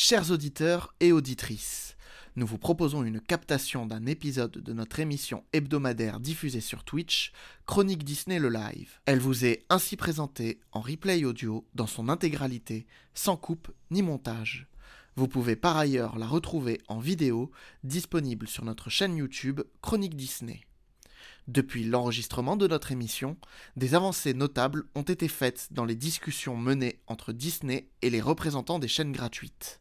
Chers auditeurs et auditrices, nous vous proposons une captation d'un épisode de notre émission hebdomadaire diffusée sur Twitch, Chronique Disney le Live. Elle vous est ainsi présentée en replay audio dans son intégralité, sans coupe ni montage. Vous pouvez par ailleurs la retrouver en vidéo, disponible sur notre chaîne YouTube Chronique Disney. Depuis l'enregistrement de notre émission, des avancées notables ont été faites dans les discussions menées entre Disney et les représentants des chaînes gratuites.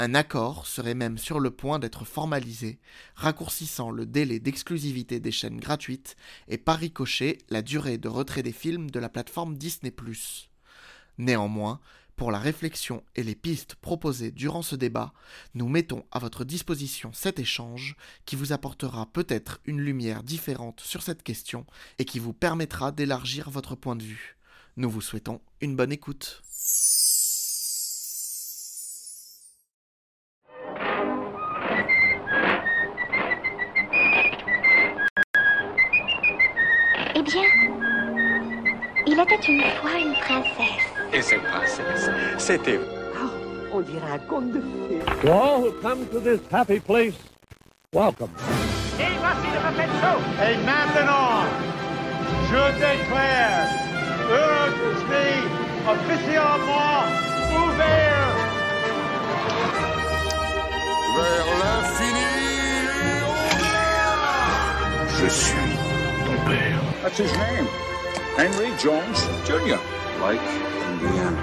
Un accord serait même sur le point d'être formalisé, raccourcissant le délai d'exclusivité des chaînes gratuites et par ricochet la durée de retrait des films de la plateforme Disney ⁇ Néanmoins, pour la réflexion et les pistes proposées durant ce débat, nous mettons à votre disposition cet échange qui vous apportera peut-être une lumière différente sur cette question et qui vous permettra d'élargir votre point de vue. Nous vous souhaitons une bonne écoute. Il était une fois une princesse. Et cette princesse, c'était... On dirait un conte de fées. To all who come to this happy place, welcome. Et maintenant, je déclare Disney officiellement ouvert. Vers l'infini et au-delà Je suis ton père. That's his name. Henry Jones Jr. Like Indiana.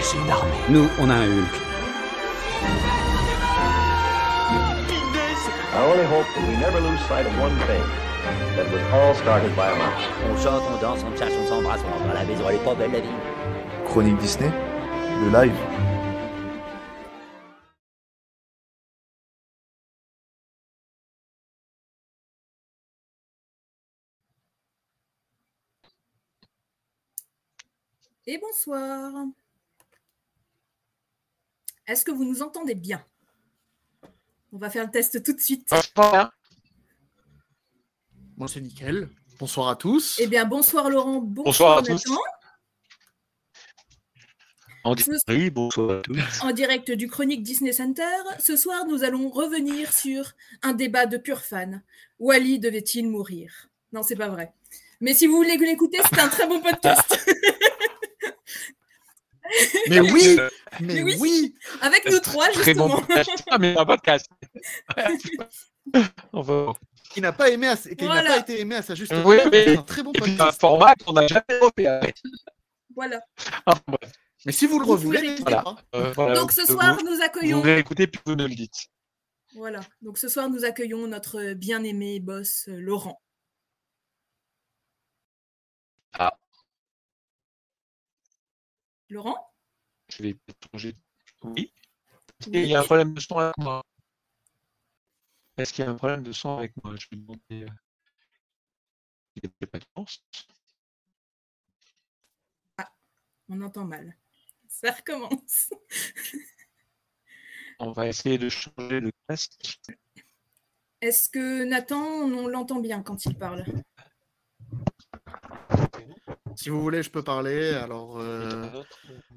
C'est une armée. Nous, on a un Hulk. I only hope that we never lose sight of one thing. That was all started by a mouse. On chante, on danse, on cherche, on s'embrasse, on rentre à la maison, elle est pas belle la vie. Chronique Disney, le live? Et bonsoir. Est-ce que vous nous entendez bien? On va faire le test tout de suite. Bon, c'est nickel. Bonsoir à tous. Eh bien, bonsoir Laurent. Bonsoir à tous. Nathan. En di- Ce- Oui, bonsoir à tous. En direct du Chronique Disney Center, ce soir, nous allons revenir sur un débat de purs fans. Wally devait-il mourir? Non, c'est pas vrai. Mais si vous voulez l'écouter, c'est un très bon podcast. Mais oui, Euh, mais, Mais oui. oui. Avec nous trois, Très bon justement. Ah, mais un podcast. On va... Qui n'a pas aimé, à- qui n'a Voilà. pas été aimé à sa juste Oui, mais- c'est un très bon Et puis un format qu'on n'a jamais refait. arrête. voilà. Ah. Mais si vous le Vous revoulez, Voilà. Euh, voilà. Donc ce Vous- soir, vous, nous vous accueillons. réécoutez puis vous me le dites. Voilà. Donc ce soir, nous accueillons notre bien-aimé boss euh, Laurent. Ah. Laurent? Je vais changer. Oui. Est-ce Oui. qu'il y a un problème de son avec moi? Est-ce qu'il y a un problème de son avec moi? Je vais demander. euh, Il n'y a pas de chance. On entend mal. Ça recommence. On va essayer de changer le casque. Est-ce que Nathan, on l'entend bien quand il parle? Si vous voulez, je peux parler. Alors, en euh,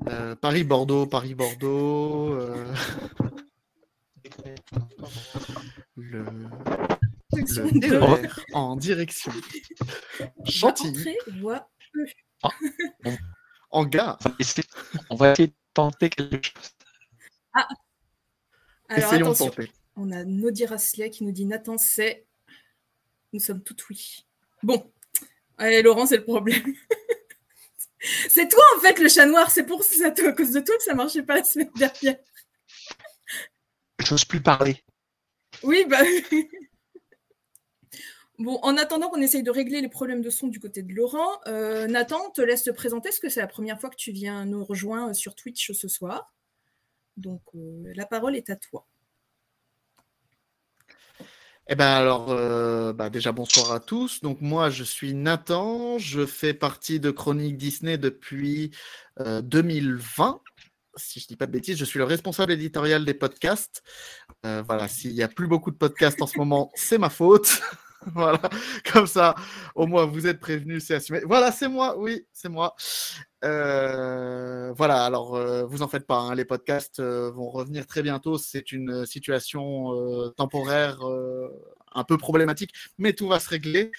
euh, Paris-Bordeaux, Paris-Bordeaux. euh, le, en direction Chantilly, Entrée, voix, E. en gare. On va essayer, on va essayer de tenter quelque chose. Alors Essayons de attention, tenter. on a Nodi Raslet qui nous dit Nathan, c'est. Nous sommes toutes oui. Bon. Allez, Laurent, c'est le problème. c'est toi, en fait, le chat noir. C'est pour ça, à cause de toi que ça marchait pas la semaine dernière. Je n'ose plus parler. Oui, bah. Bon, en attendant qu'on essaye de régler les problèmes de son du côté de Laurent, euh, Nathan, on te laisse te présenter. Est-ce que c'est la première fois que tu viens nous rejoindre sur Twitch ce soir Donc, euh, la parole est à toi. Eh ben alors, euh, bah déjà bonsoir à tous. Donc moi, je suis Nathan. Je fais partie de Chronique Disney depuis euh, 2020. Si je dis pas de bêtises, je suis le responsable éditorial des podcasts. Euh, voilà, s'il n'y a plus beaucoup de podcasts en ce moment, c'est ma faute. voilà, comme ça, au moins vous êtes prévenus, c'est assumé. Voilà, c'est moi, oui, c'est moi. Euh, voilà, alors euh, vous en faites pas, hein, les podcasts euh, vont revenir très bientôt. C'est une situation temporaire un peu problématique, mais tout va se régler.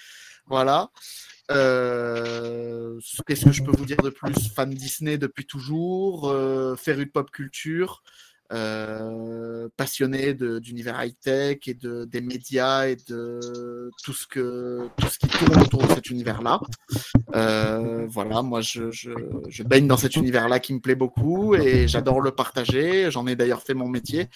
Voilà. Qu'est-ce que je peux vous dire de plus? Fan Disney depuis toujours, féru de pop culture, euh, passionné d'univers high-tech et de, des médias et de tout ce, que, tout ce qui tourne autour de cet univers-là. Euh, voilà, moi je, je, je baigne dans cet univers-là qui me plaît beaucoup et j'adore le partager. J'en ai d'ailleurs fait mon métier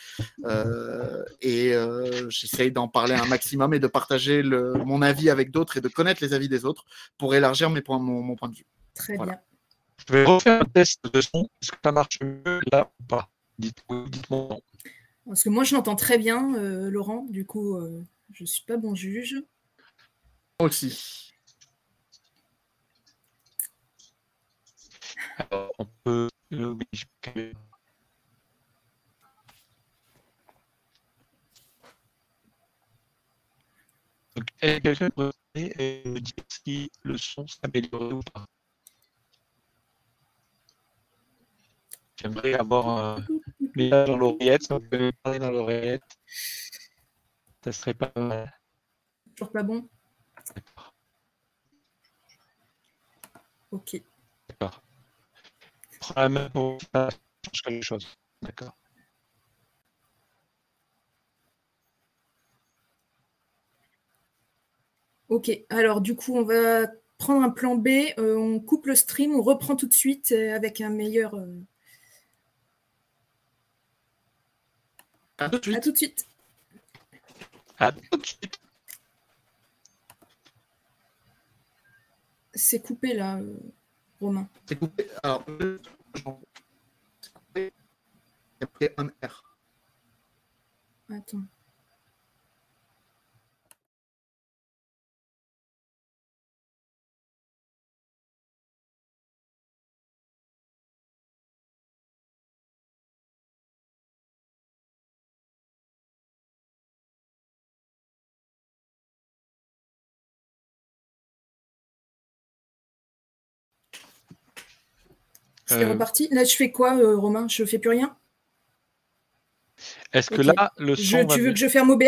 euh, et euh, j'essaye d'en parler un maximum et de partager le, mon avis avec d'autres et de connaître les avis des autres pour élargir mes points, mon, mon point de vue. Très Voilà. bien. Je vais refaire un test de son. Est-ce que ça marche mieux là ou pas? Dites-moi dites-moi non. Parce que moi, je l'entends très bien, euh, Laurent. Du coup, euh, je suis pas bon juge. Moi aussi. Alors, on peut. Donc, est-ce que quelqu'un peut me dire si le son s'est amélioré ou pas? J'aimerais avoir un message dans l'oreillette, ça vous pouvez me parler dans l'oreillette. Ça serait pas mal. Toujours pas bon? D'accord. Ok. D'accord. Prends la main pour que ça change quelque chose. D'accord. Ok. Alors, du coup, on va prendre un plan B. euh, on coupe le stream. On reprend tout de suite euh, avec un meilleur. euh, À tout de suite. À tout de suite. À tout de suite. C'est coupé là, euh, Romain. C'est coupé. Alors, c'est coupé. Il y a marqué un R. Attends. C'est Euh, reparti. Là, je fais quoi, euh, Romain? Je fais plus rien? Est-ce que là, le Je- son va Tu veux que je ferme OBS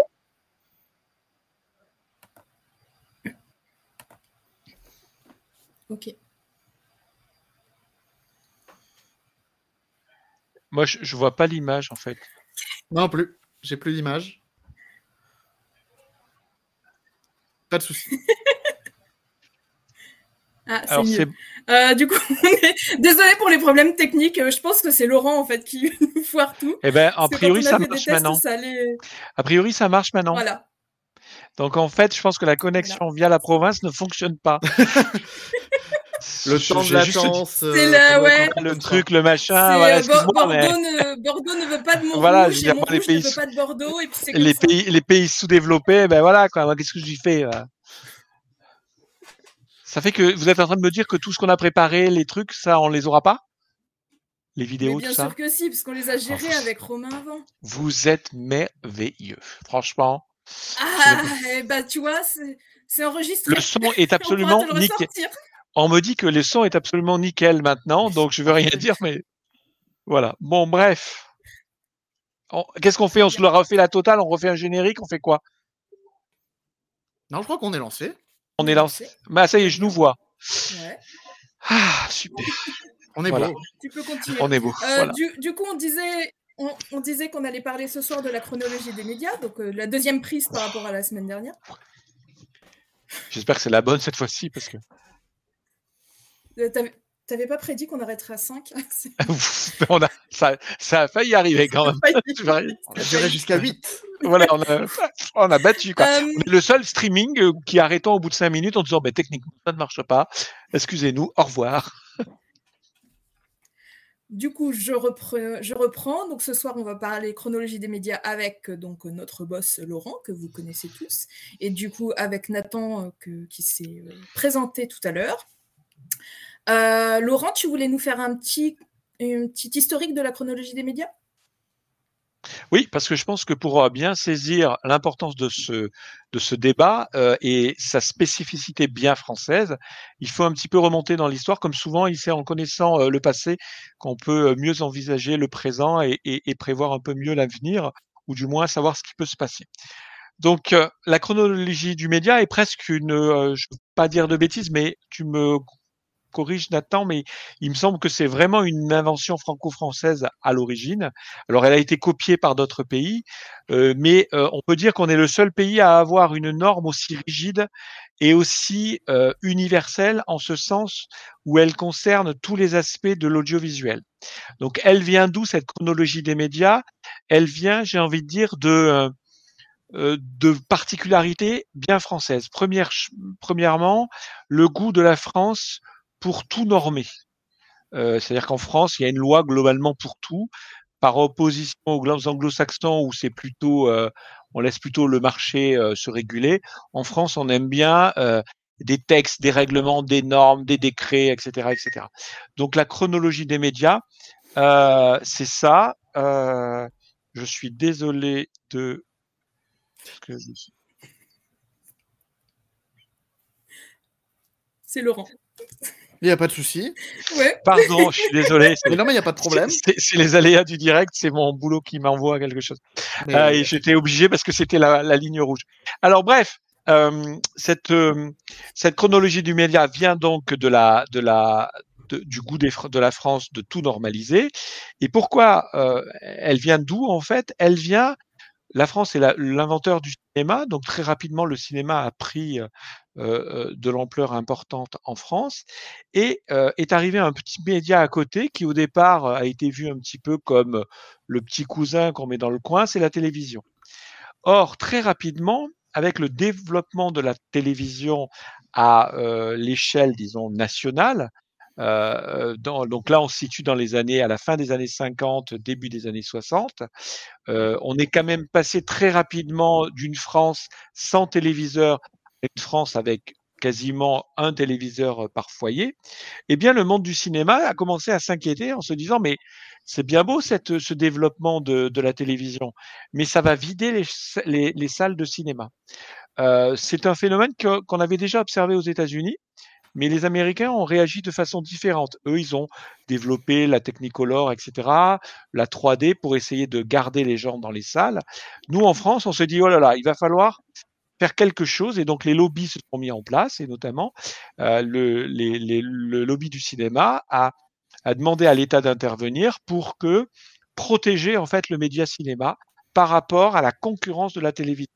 Ok. Moi, je, je vois pas l'image en fait. Non plus. J'ai plus d'image. Pas de souci. Ah, c'est Alors, mieux. c'est Euh, du coup, désolé pour les problèmes techniques. euh, Je pense que c'est Laurent en fait qui nous foire tout. Eh ben, a priori, ça marche tests, maintenant. ça allait- A priori, ça marche maintenant. Voilà. Donc, en fait, je pense que la connexion via la province ne fonctionne pas. Le temps de juste latence. euh, C'est là, doit être ouais. le truc, le machin, voilà, euh, Bordeaux, mais ne... Bordeaux ne veut pas de Montrouge Voilà, je veux et dire, moi, les Montrouge pays ne veut sous- pas de Bordeaux et puis c'est comme les pays, les pays sous-développés, ben voilà, quoi. Moi, qu'est-ce que j'y fais là Ça fait que vous êtes en train de me dire que tout ce qu'on a préparé, les trucs, ça, on les aura pas? Les Mais vidéos, bien tout ça? sûr que si, parce qu'on les a gérés avec Romain avant. Vous êtes merveilleux. Franchement, Ah, eh ben, tu vois, c'est c'est enregistré. le son est On absolument pourra te le nickel. ressortir. On me dit que le son est absolument nickel maintenant, donc je veux rien dire, mais voilà. Bon, bref. On- Qu'est-ce qu'on fait? On se le refait la totale On refait un générique On fait quoi? Non, je crois qu'on est lancé. On est lancé. Bah, ça y est, je nous vois. Ouais. Ah, super. On est Voilà. beau. Tu peux continuer. On est beau. Euh, voilà. du, du coup, on disait, on, on disait qu'on allait parler ce soir de la chronologie des médias, donc euh, la deuxième prise par rapport à la semaine dernière. J'espère que c'est la bonne cette fois-ci parce que Euh, T'avais pas prédit qu'on arrêterait à 5 on a, ça, ça a failli arriver quand même. Rien- Ça durait jusqu'à 8. voilà, on a, on a battu. Quoi. Euh, On est le seul streaming euh, qui arrêtons au bout de 5 minutes en disant ben, techniquement ça ne marche pas. Excusez-nous, au revoir. Du coup, je reprends, je reprends. Donc ce soir, on va parler chronologie des médias avec euh, donc notre boss Laurent que vous connaissez tous, et du coup avec Nathan que- qui s'est présenté tout à l'heure. Euh, Laurent, tu voulais nous faire un petit, un petit historique de la chronologie des médias? Oui, parce que je pense que pour euh, bien saisir l'importance de ce de ce débat euh, et sa spécificité bien française, il faut un petit peu remonter dans l'histoire. Comme souvent, il c'est en connaissant le passé qu'on peut mieux envisager le présent et, prévoir un peu mieux l'avenir, ou du moins savoir ce qui peut se passer. Donc, la chronologie du média est presque une, je ne veux pas dire de bêtises, mais tu me corrige Nathan, mais il me semble que c'est vraiment une invention franco-française à l'origine. Alors, elle a été copiée par d'autres pays, euh, mais euh, on peut dire qu'on est le seul pays à avoir une norme aussi rigide et aussi euh, universelle en ce sens où elle concerne tous les aspects de l'audiovisuel. Donc, elle vient d'où cette chronologie des médias? Elle vient, j'ai envie de dire, de de particularités bien françaises. Premièrement, le goût de la France pour tout normer. Euh, C'est-à-dire qu'en France, il y a une loi globalement pour tout, par opposition aux glo- anglo-saxons où c'est plutôt, euh, on laisse plutôt le marché euh, se réguler. En France, on aime bien des textes, des règlements, des normes, des décrets, etc., etc. Donc la chronologie des médias, c'est ça. Je suis désolé de C'est Laurent. Il n'y a pas de souci. Ouais. Pardon, je suis désolé. Mais non, mais il n'y a pas de problème. C'est les aléas du direct, c'est mon boulot qui m'envoie quelque chose. Mais- Ah, et j'étais obligé parce que c'était la, la ligne rouge. Alors bref, euh, cette euh, cette chronologie du média vient donc de la de la de- du goût des, de la France de tout normaliser. Et pourquoi euh, elle vient d'où en fait? Elle vient la France est l'inventeur du cinéma, donc très rapidement le cinéma a pris euh, euh, de l'ampleur importante en France et euh, est arrivé un petit média à côté qui au départ euh, a été vu un petit peu comme le petit cousin qu'on met dans le coin, c'est la télévision. Or, très rapidement, avec le développement de la télévision à euh, l'échelle, disons, nationale, euh, donc là, on se situe dans les années, à la fin des années 50, début des années 60. Euh, on est quand même passé très rapidement d'une France sans téléviseur une France avec quasiment un téléviseur par foyer. Eh bien, le monde du cinéma a commencé à s'inquiéter en se disant, mais c'est bien beau ce développement de, la télévision, mais ça va vider les, les, les salles de cinéma. Euh, c'est un phénomène qu'on avait déjà observé aux États-Unis. Mais les Américains ont réagi de façon différente. Eux, ils ont développé la Technicolor, etc., la 3D pour essayer de garder les gens dans les salles. Nous, en France, on se dit, oh là là, il va falloir faire quelque chose. Et donc, les lobbies se sont mis en place, et notamment euh, le, les- le lobby du cinéma a, a demandé à l'État d'intervenir pour que protéger en fait le média cinéma par rapport à la concurrence de la télévision.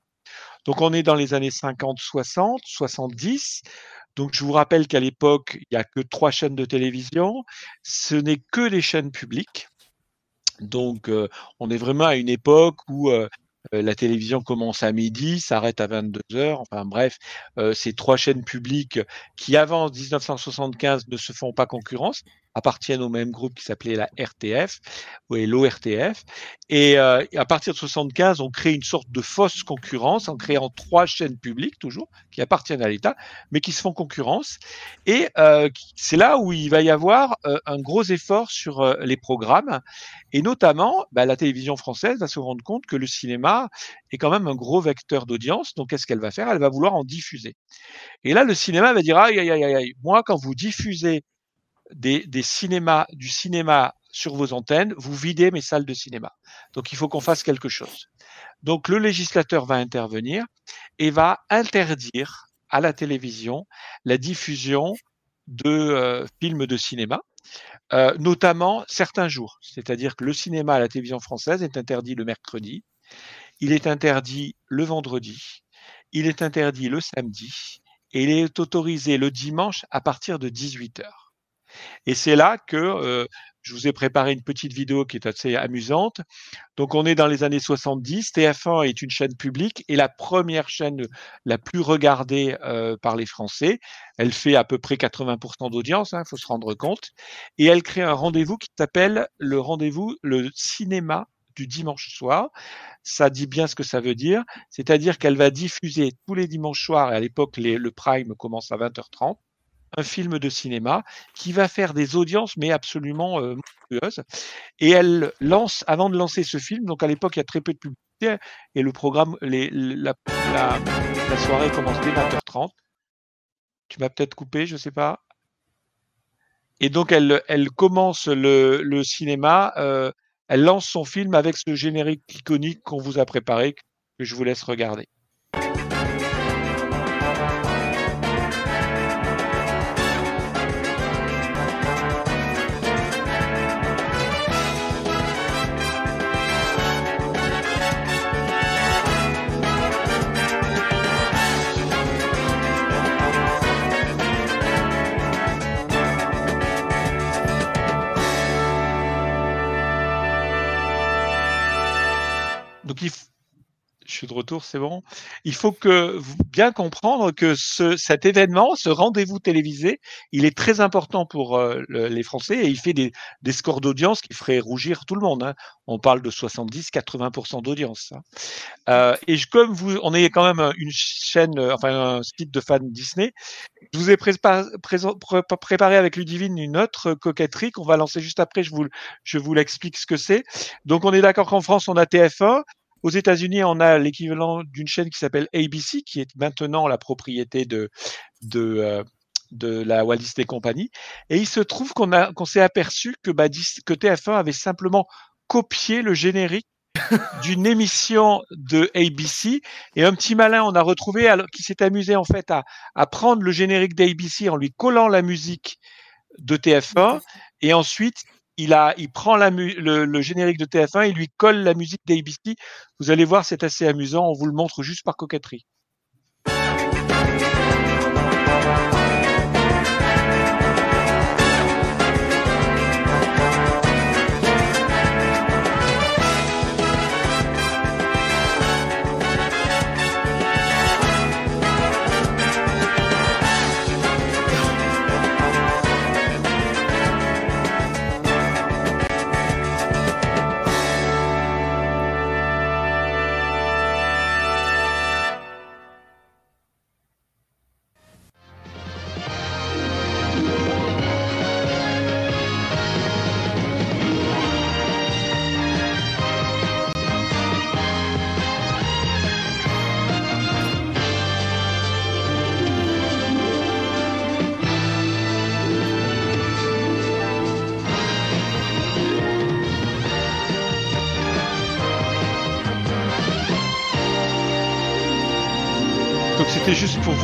Donc, on est dans les années 50, 60, 70. Donc, je vous rappelle qu'à l'époque, il n'y a que trois chaînes de télévision. Ce n'est que des chaînes publiques. Donc, euh, on est vraiment à une époque où euh, la télévision commence à midi, s'arrête à 22 heures. Enfin bref, euh, ces trois chaînes publiques qui, avant 1975, ne se font pas concurrence, appartiennent au même groupe qui s'appelait la RTF ou l'ORTF. Et euh, à partir de 75, on crée une sorte de fausse concurrence en créant trois chaînes publiques toujours qui appartiennent à l'État, mais qui se font concurrence. Et euh, c'est là où il va y avoir euh, un gros effort sur euh, les programmes. Et notamment, bah, la télévision française va se rendre compte que le cinéma est quand même un gros vecteur d'audience. Donc, qu'est-ce qu'elle va faire? Elle va vouloir en diffuser. Et là, le cinéma va dire aïe, aïe, aïe, aïe, moi, quand vous diffusez des, cinémas, du cinéma sur vos antennes, vous videz mes salles de cinéma. Donc, il faut qu'on fasse quelque chose. Donc, le législateur va intervenir et va interdire à la télévision la diffusion de euh, films de cinéma. Euh, notamment certains jours. C'est-à-dire que le cinéma à la télévision française est interdit le mercredi, il est interdit le vendredi, il est interdit le samedi et il est autorisé le dimanche à partir de 18 heures. Et c'est là que euh, je vous ai préparé une petite vidéo qui est assez amusante. Donc, on est dans les années 70. TF1 est une chaîne publique et la première chaîne la plus regardée euh, par les Français. Elle fait à peu près 80% d'audience, il hein, faut se rendre compte. Et elle crée un rendez-vous qui s'appelle le rendez-vous, le cinéma du dimanche soir. Ça dit bien ce que ça veut dire. C'est-à-dire qu'elle va diffuser tous les dimanches soirs, et à l'époque, le prime commence à 20h30 un film de cinéma qui va faire des audiences mais absolument euh, monstrueuses. Et elle lance, avant de lancer ce film, donc à l'époque il y a très peu de publicité et le programme, la, soirée commence dès 20h30. Tu m'as peut-être coupé, je sais pas. Et donc elle, elle commence le, le cinéma, euh, elle lance son film avec ce générique iconique qu'on vous a préparé, que je vous laisse regarder. C'est bon. Il faut que vous bien comprendre que ce, cet événement, ce rendez-vous télévisé, il est très important pour euh, le, les Français et il fait des, scores d'audience qui feraient rougir tout le monde. Hein. On parle de 70-80% d'audience. Hein. Euh, et comme vous, on est quand même une chaîne, euh, enfin un site de fans Disney, je vous ai préparé avec Ludivine une autre coquetterie qu'on va lancer juste après. Je vous, je vous l'explique ce que c'est. Donc on est d'accord qu'en France on a TF1, aux États-Unis, on a l'équivalent d'une chaîne qui s'appelle ABC, qui est maintenant la propriété de, de, euh, de la Walt Disney Company. Et il se trouve qu'on a qu'on s'est aperçu que, bah, que TF1 avait simplement copié le générique d'une émission de ABC et un petit malin on a retrouvé alors, qui s'est amusé en fait à, à prendre le générique d'ABC en lui collant la musique de TF1 et ensuite il, prend le, le, générique de TF1, il lui colle la musique d'ABC. Vous allez voir, c'est assez amusant. On vous le montre juste par coquetterie.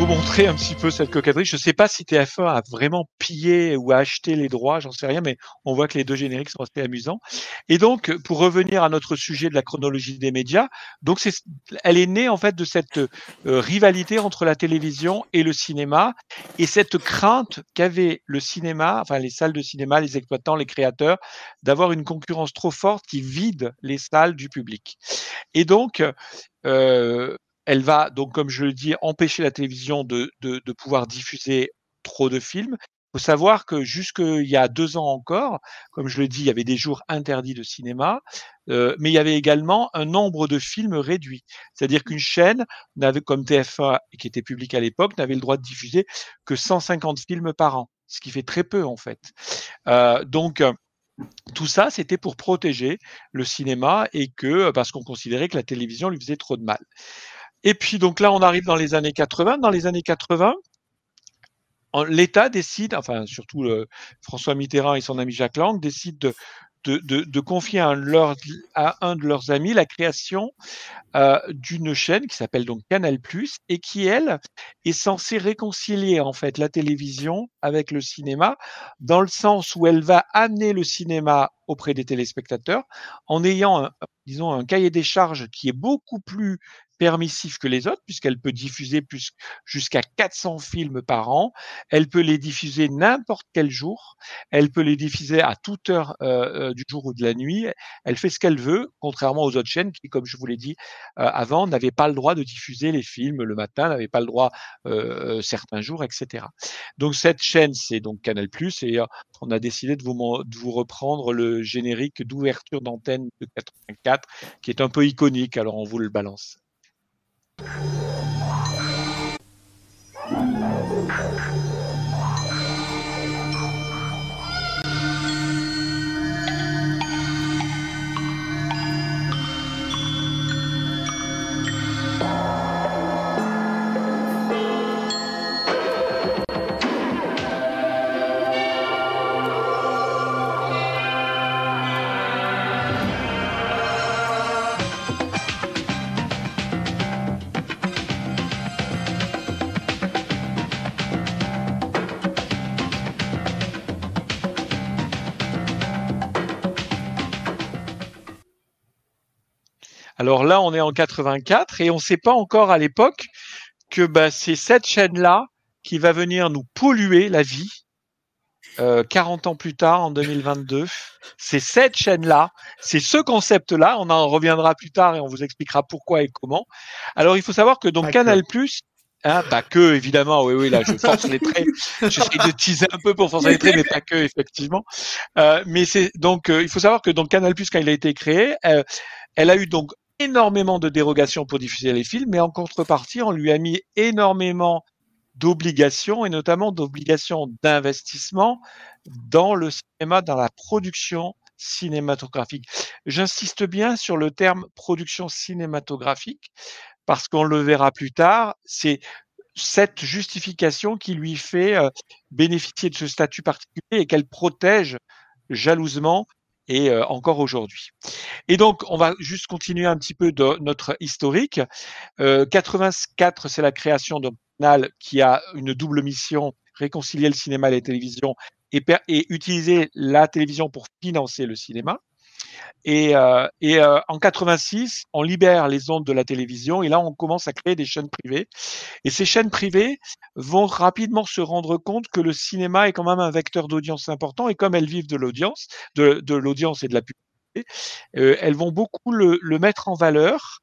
Vous montrer un petit peu cette coquetterie. Je ne sais pas si TF1 a vraiment pillé ou a acheté les droits, j'en sais rien, mais on voit que les deux génériques sont assez amusants. Et donc, pour revenir à notre sujet de la chronologie des médias, donc c'est, elle est née en fait de cette euh, rivalité entre la télévision et le cinéma et cette crainte qu'avait le cinéma, enfin les salles de cinéma, les exploitants, les créateurs, d'avoir une concurrence trop forte qui vide les salles du public. Et donc, euh, elle va donc, comme je le dis, empêcher la télévision de, de, de pouvoir diffuser trop de films. Il faut savoir que jusqu'il y a deux ans encore, comme je le dis, il y avait des jours interdits de cinéma, euh, mais il y avait également un nombre de films réduit. C'est-à-dire qu'une chaîne, n'avait, comme TF1, qui était publique à l'époque, n'avait le droit de diffuser que 150 films par an, ce qui fait très peu en fait. Euh, donc, tout ça, c'était pour protéger le cinéma et que parce qu'on considérait que la télévision lui faisait trop de mal. Et puis donc là, on arrive dans les années 80. Dans les années 80, l'État décide, enfin surtout le, François Mitterrand et son ami Jacques Lang décident de, confier à un, de leurs amis la création euh, d'une chaîne qui s'appelle donc Canal+ et qui elle est censée réconcilier en fait la télévision avec le cinéma dans le sens où elle va amener le cinéma auprès des téléspectateurs en ayant disons un cahier des charges qui est beaucoup plus permissif que les autres, puisqu'elle peut diffuser jusqu'à 400 films par an. Elle peut les diffuser n'importe quel jour. Elle peut les diffuser à toute heure euh, du jour ou de la nuit. Elle fait ce qu'elle veut, contrairement aux autres chaînes qui, comme je vous l'ai dit euh, avant, n'avaient pas le droit de diffuser les films le matin, n'avaient pas le droit euh, certains jours, etc. Donc cette chaîne, c'est donc Canal+, et on a décidé de vous, de vous reprendre le générique d'ouverture d'antenne de 84, qui est un peu iconique, alors on vous le balance. Alors on est en 84 et on ne sait pas encore à l'époque que bah, c'est cette chaîne-là qui va venir nous polluer la vie euh, 40 ans plus tard, en 2022. C'est cette chaîne-là, c'est ce concept-là. On en reviendra plus tard et on vous expliquera pourquoi et comment. Alors, il faut savoir que donc Canal Plus, Hein, pas que, évidemment, oui, oui, là, je force les traits. J'essaie de teaser un peu pour forcer les traits, mais pas que, effectivement. Euh, mais c'est donc, euh, il faut savoir que donc Canal Plus, quand il a été créé, euh, elle a eu donc énormément de dérogations pour diffuser les films, mais en contrepartie, on lui a mis énormément d'obligations et notamment d'obligations d'investissement dans le cinéma, dans la production cinématographique. J'insiste bien sur le terme production cinématographique parce qu'on le verra plus tard, c'est cette justification qui lui fait euh, bénéficier de ce statut particulier et qu'elle protège jalousement et euh, encore aujourd'hui. Et donc, on va juste continuer un petit peu de notre historique. Euh, 84, c'est la création d'un canal qui a une double mission, réconcilier le cinéma et la télévision et utiliser la télévision pour financer le cinéma. Et, euh, euh, en 86, on libère les ondes de la télévision et là, on commence à créer des chaînes privées. Et ces chaînes privées vont rapidement se rendre compte que le cinéma est quand même un vecteur d'audience important et comme elles vivent de l'audience, de, l'audience et de la publicité, euh, elles vont beaucoup le, mettre en valeur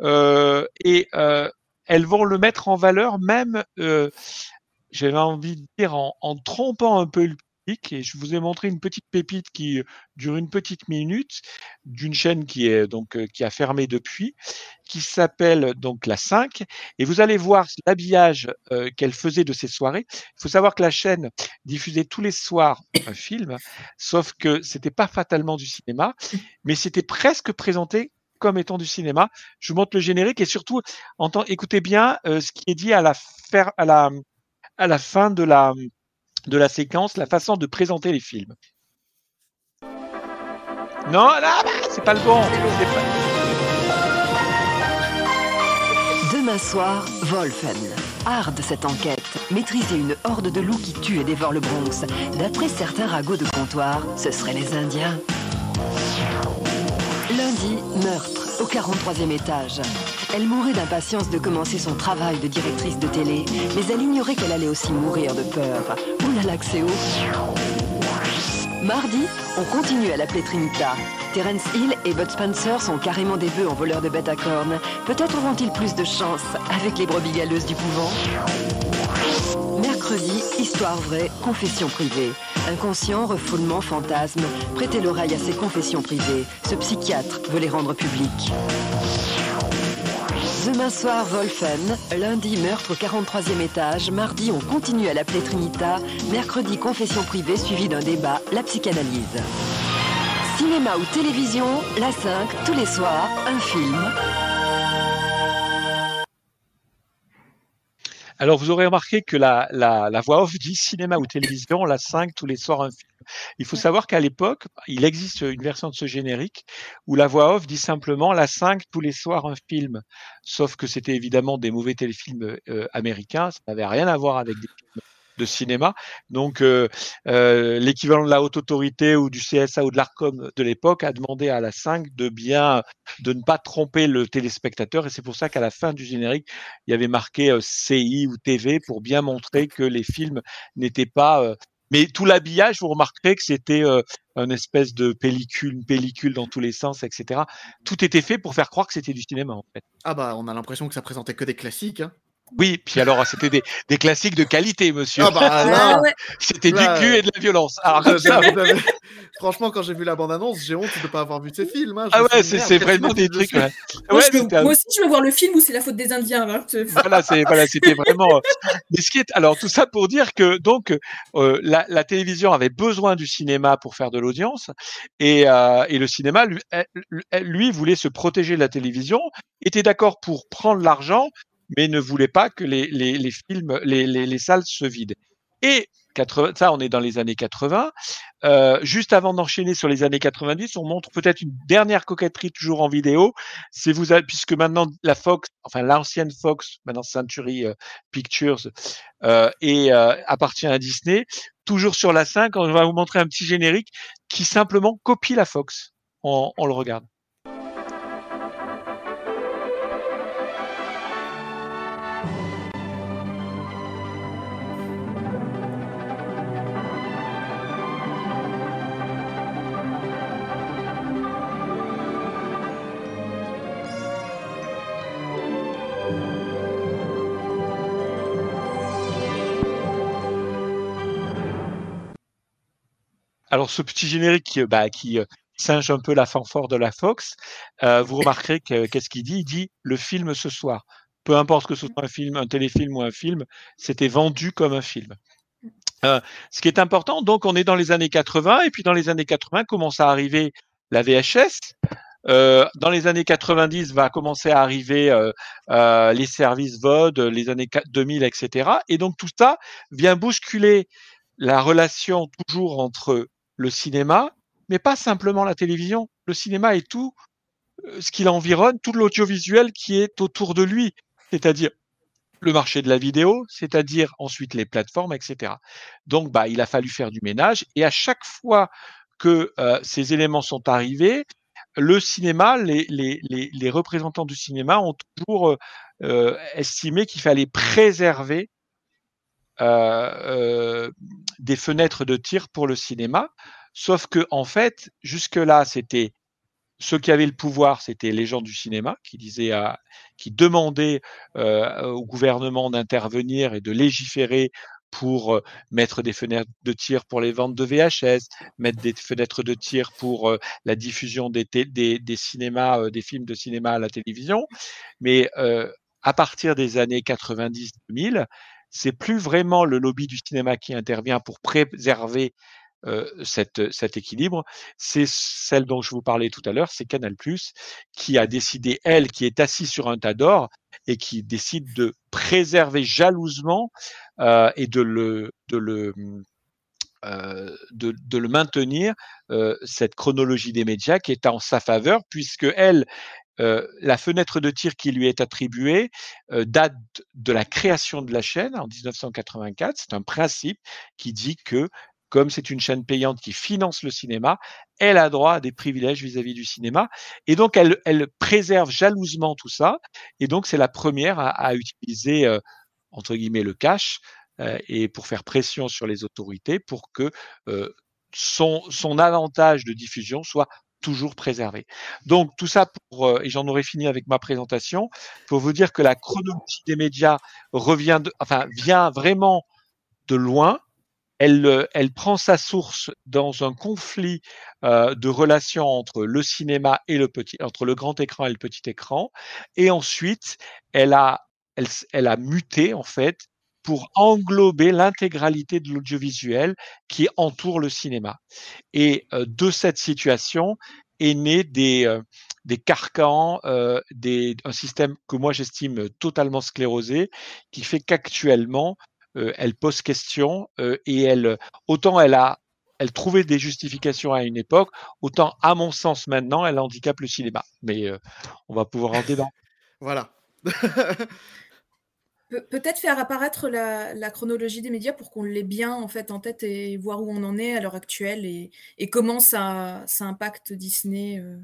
et elles vont le mettre en valeur même, j'avais envie de dire, en, en trompant un peu le et je vous ai montré une petite pépite qui dure une petite minute d'une chaîne qui est donc qui a fermé depuis, qui s'appelle donc la 5 et vous allez voir l'habillage euh, qu'elle faisait de ces soirées. Il faut savoir que la chaîne diffusait tous les soirs un film, sauf que c'était pas fatalement du cinéma, mais c'était presque présenté comme étant du cinéma. Je vous montre le générique et surtout, écoutez bien euh, ce qui est dit à la, fer, à la, à la fin de la, de la séquence, la façon de présenter les films. Non, là, bah, c'est pas le bon. Demain soir, Wolfen. Hard cette enquête. Maîtriser une horde de loups qui tue et dévore le Bronx. D'après certains ragots de comptoir, ce seraient les Indiens. Lundi, meurtre au 43e étage. Elle mourait d'impatience de commencer son travail de directrice de télé, mais elle ignorait qu'elle allait aussi mourir de peur. Oula l'accès Mardi, on continue à l'appeler Trinita. Terence Hill et Bud Spencer sont carrément des bœufs en voleurs de bêtes à cornes. Peut-être auront-ils plus de chance avec les brebis galeuses du couvent. Mercredi, histoire vraie, confession privée. Inconscient, refoulement, fantasme. Prêtez l'oreille à ces confessions privées. Ce psychiatre veut les rendre publiques. Demain soir, Wolfen. Lundi, meurtre au 43e étage. Mardi, on continue à l'appeler Trinita. Mercredi, confession privée suivie d'un débat, la psychanalyse. Cinéma ou télévision, la 5, tous les soirs, un film. Alors, vous aurez remarqué que la, la, la, voix off dit cinéma ou télévision, la 5, tous les soirs un film. Il faut savoir qu'à l'époque, il existe une version de ce générique où la voix off dit simplement la 5, tous les soirs un film. Sauf que c'était évidemment des mauvais téléfilms euh, américains, ça n'avait rien à voir avec des de cinéma. Donc, euh, euh, l'équivalent de la haute autorité ou du CSA ou de l'ARCOM de l'époque a demandé à la 5 de bien, de ne pas tromper le téléspectateur. Et c'est pour ça qu'à la fin du générique, il y avait marqué euh, CI ou TV pour bien montrer que les films n'étaient pas. Mais tout l'habillage, vous remarquerez que c'était euh, une espèce de pellicule, une pellicule dans tous les sens, etc. Tout était fait pour faire croire que c'était du cinéma, en fait. Ah bah, on a l'impression que ça présentait que des classiques. Hein. Oui, puis alors c'était des, des, classiques de qualité, monsieur. Ah bah, là, c'était du cul et de la violence. Alors, ça, avez... Franchement, quand j'ai vu la bande-annonce, j'ai honte de ne pas avoir vu ces films. Hein. Ah ouais, c'est vraiment des trucs. Ouais. Moi, ouais, veux, moi, aussi, je veux voir le film où c'est la faute des Indiens. Hein. Voilà, c'était voilà, vraiment. Mais ce qui est, alors tout ça pour dire que donc euh, la, la, télévision avait besoin du cinéma pour faire de l'audience et, euh, et le cinéma lui, lui voulait se protéger de la télévision, était d'accord pour prendre l'argent mais ne voulait pas que les, les, les films, les, les, salles se vident. Et 80, ça, on est dans les années 80. Euh, juste avant d'enchaîner sur les années 90, on montre peut-être une dernière coquetterie toujours en vidéo. C'est vous, puisque maintenant la Fox, enfin l'ancienne Fox, maintenant Century euh, Pictures, euh, et euh, appartient à Disney. Toujours sur la 5, on va vous montrer un petit générique qui simplement copie la Fox. On, on le regarde. Alors ce petit générique qui, bah, qui singe un peu la fanfare de la Fox, euh, vous remarquerez que, qu'est-ce qu'il dit? Il dit le film ce soir. Peu importe que ce soit un film, un téléfilm ou un film, c'était vendu comme un film. Euh, ce qui est important, donc on est dans les années 80 et puis dans les années 80 commence à arriver la VHS. Euh, dans les années 90 va commencer à arriver euh, euh, les services VOD, les années 2000, etc. Et donc tout ça vient bousculer la relation toujours entre le cinéma, mais pas simplement la télévision. Le cinéma est tout euh, ce qui l'environne, tout l'audiovisuel qui est autour de lui, c'est-à-dire le marché de la vidéo, c'est-à-dire ensuite les plateformes, etc. Donc, bah, il a fallu faire du ménage. Et à chaque fois que euh, ces éléments sont arrivés, le cinéma, les, représentants du cinéma ont toujours euh estimé qu'il fallait préserver euh, euh, des fenêtres de tir pour le cinéma. Sauf que, en fait, jusque-là, c'était ceux qui avaient le pouvoir, c'était les gens du cinéma qui disaient, à, qui demandaient euh, au gouvernement d'intervenir et de légiférer pour mettre des fenêtres de tir pour les ventes de VHS, mettre des fenêtres de tir pour euh, la diffusion des, des, des cinémas, euh, des films de cinéma à la télévision. Mais euh, à partir des années 90-2000, c'est plus vraiment le lobby du cinéma qui intervient pour préserver euh, cet équilibre, c'est celle dont je vous parlais tout à l'heure, c'est Canal+, qui a décidé, elle, qui est assise sur un tas d'or, et qui décide de préserver jalousement euh, et de le, de le, euh, de, de, le maintenir, cette chronologie des médias qui est en sa faveur, puisque elle, euh, la fenêtre de tir qui lui est attribuée euh, date de la création de la chaîne en 1984. C'est un principe qui dit que comme c'est une chaîne payante qui finance le cinéma, elle a droit à des privilèges vis-à-vis du cinéma. Et donc, elle, elle, préserve jalousement tout ça. Et donc, c'est la première à, à utiliser, euh, entre guillemets, le cash euh, et pour faire pression sur les autorités pour que euh, son, son avantage de diffusion soit toujours préservé. Donc tout ça euh, et j'en aurais fini avec ma présentation, pour vous dire que la chronologie des médias revient, enfin vient vraiment de loin, elle, euh, elle, prend sa source dans un conflit euh, de relations entre le cinéma et le petit, entre le grand écran et le petit écran, et ensuite elle a, elle, elle a muté en fait pour englober l'intégralité de l'audiovisuel qui entoure le cinéma. Et de cette situation est né des, euh, des carcans, euh, un système que moi j'estime totalement sclérosé, qui fait qu'actuellement euh, elle pose question euh, et elle, autant elle a, elle trouvait des justifications à une époque, autant à mon sens maintenant, elle handicape le cinéma. Mais euh, on va pouvoir en débattre. voilà. Pe Peut-être faire apparaître la, la, chronologie des médias pour qu'on l'ait bien en fait en tête et voir où on en est à l'heure actuelle et, et, comment ça, ça impacte Disney euh,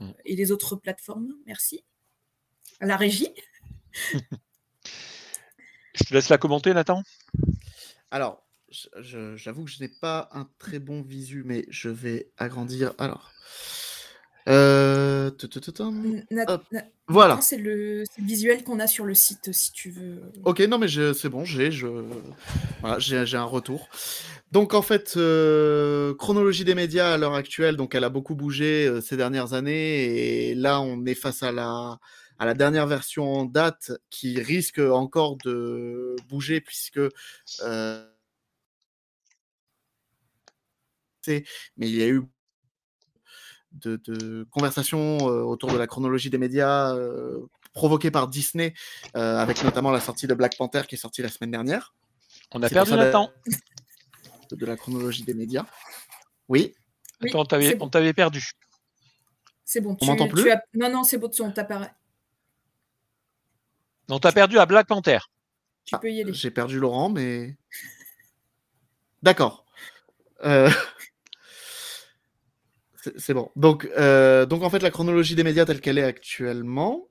mm. et les autres plateformes. Merci. À la régie. Je te laisse la commenter, Nathan? Alors, j'avoue que je n'ai pas un très bon visu, mais je vais agrandir. Alors. Euh... Voilà. C'est le, le, visuel qu'on a sur le site, si tu veux. Ok, non, mais c'est bon, j'ai je... voilà, un retour. Donc, en fait, euh, chronologie des médias à l'heure actuelle, donc elle a beaucoup bougé euh, ces dernières années, et là, on est face à la, à la dernière version en date qui risque encore de bouger puisque euh, mais il y a eu de, de conversations euh, autour de la chronologie des médias euh, provoquées par Disney euh, avec notamment la sortie de Black Panther qui est sortie la semaine dernière. On a perdu Nathan. De, de la chronologie des médias. Oui. Attends, on t'avait perdu. C'est bon. On m'entend plus as... Non, non, c'est bon, on t'apparaît. Donc, tu as perdu à Black Panther. Tu ah, peux y aller. J'ai perdu Laurent, mais. D'accord. Euh... C'est bon. Donc, euh, donc, en fait, la chronologie des médias telle qu'elle est actuellement.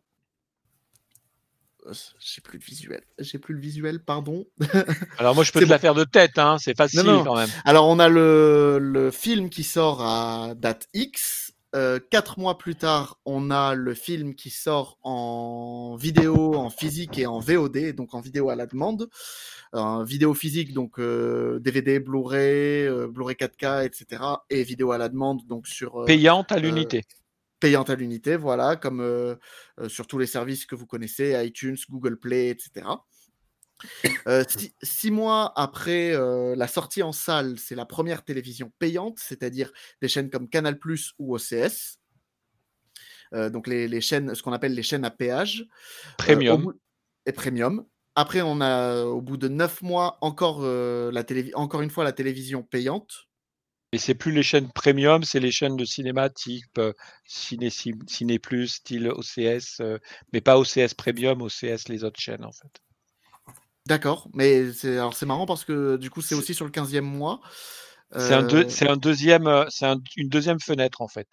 J'ai plus le visuel. J'ai plus le visuel, pardon. Alors, moi, je peux te bon. la faire de tête, hein. c'est facile non, non. quand même. Alors, on a le, le film qui sort à date X. euh, quatre mois plus tard, on a le film qui sort en vidéo, en physique et en VOD, donc en vidéo à la demande. En vidéo physique, donc euh, DVD, Blu-ray, euh, Blu-ray 4K, etc. Et vidéo à la demande, donc sur... euh, Payante à euh, l'unité. payante à l'unité, voilà, comme euh, euh, sur tous les services que vous connaissez, iTunes, Google Play, etc. Euh, six, six mois après euh, la sortie en salle, c'est la première télévision payante, c'est-à-dire des chaînes comme Canal Plus ou OCS. Euh, donc les, les chaînes, ce qu'on appelle les chaînes à péage. Premium. bout- et premium. Après, on a, au bout de neuf mois, encore, la encore une fois la télévision payante. Et c'est plus les chaînes premium, c'est les chaînes de cinéma type Ciné, Ciné Plus, style OCS, mais pas OCS Premium, OCS les autres chaînes en fait. D'accord, mais c'est marrant parce que du coup c'est aussi sur le 15e mois. C'est un, deux- Euh, c'est un deuxième, euh, c'est un- une deuxième fenêtre en fait.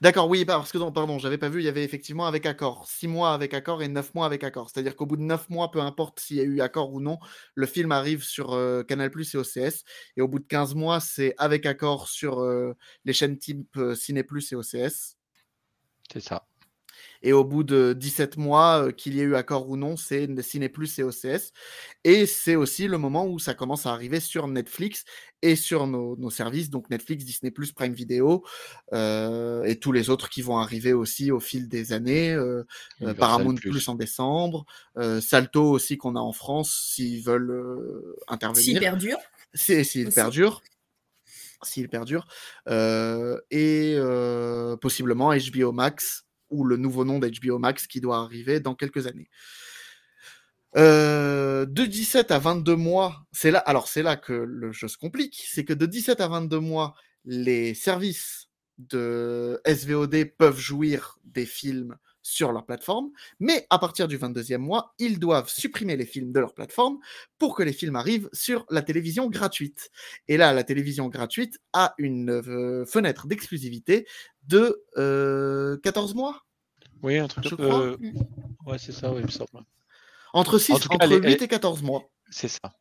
D'accord, oui, parce que non, pardon, j'avais pas vu, il y avait effectivement avec accord, 6 mois avec accord et 9 mois avec accord. C'est-à-dire qu'au bout de 9 mois, peu importe s'il y a eu accord ou non, le film arrive sur euh, Canal+ et OCS. Et au bout de 15 mois, c'est avec accord sur euh, les chaînes type euh, Ciné+ et OCS. C'est ça. Et au bout de 17 mois, euh, qu'il y ait eu accord ou non, c'est Ciné Plus et OCS. Et c'est aussi le moment où ça commence à arriver sur Netflix et sur nos, nos services, donc Netflix, Disney Plus, Prime Video, euh, et tous les autres qui vont arriver aussi au fil des années. euh, euh, Paramount Plus. Plus. en décembre, euh, Salto aussi qu'on a en France s'ils veulent euh, intervenir. S'il perdure. Si- S'il Aussi. perdure. S'il perdure. Euh, et euh, possiblement HBO Max, ou le nouveau nom d'HBO Max qui doit arriver dans quelques années. Euh, de 17 à 22 mois, c'est là, alors c'est là que le jeu se complique, c'est que de 17 à 22 mois, les services de SVOD peuvent jouir des films sur leur plateforme, mais à partir du 22e mois, ils doivent supprimer les films de leur plateforme pour que les films arrivent sur la télévision gratuite. Et là, la télévision gratuite a une euh, fenêtre d'exclusivité de euh, 14 mois Oui, un truc. Je crois. euh, Ouais, c'est ça, oui, il me semble. Entre, six, En tout cas, entre elle est- 8 elle- et 14 mois. C'est ça.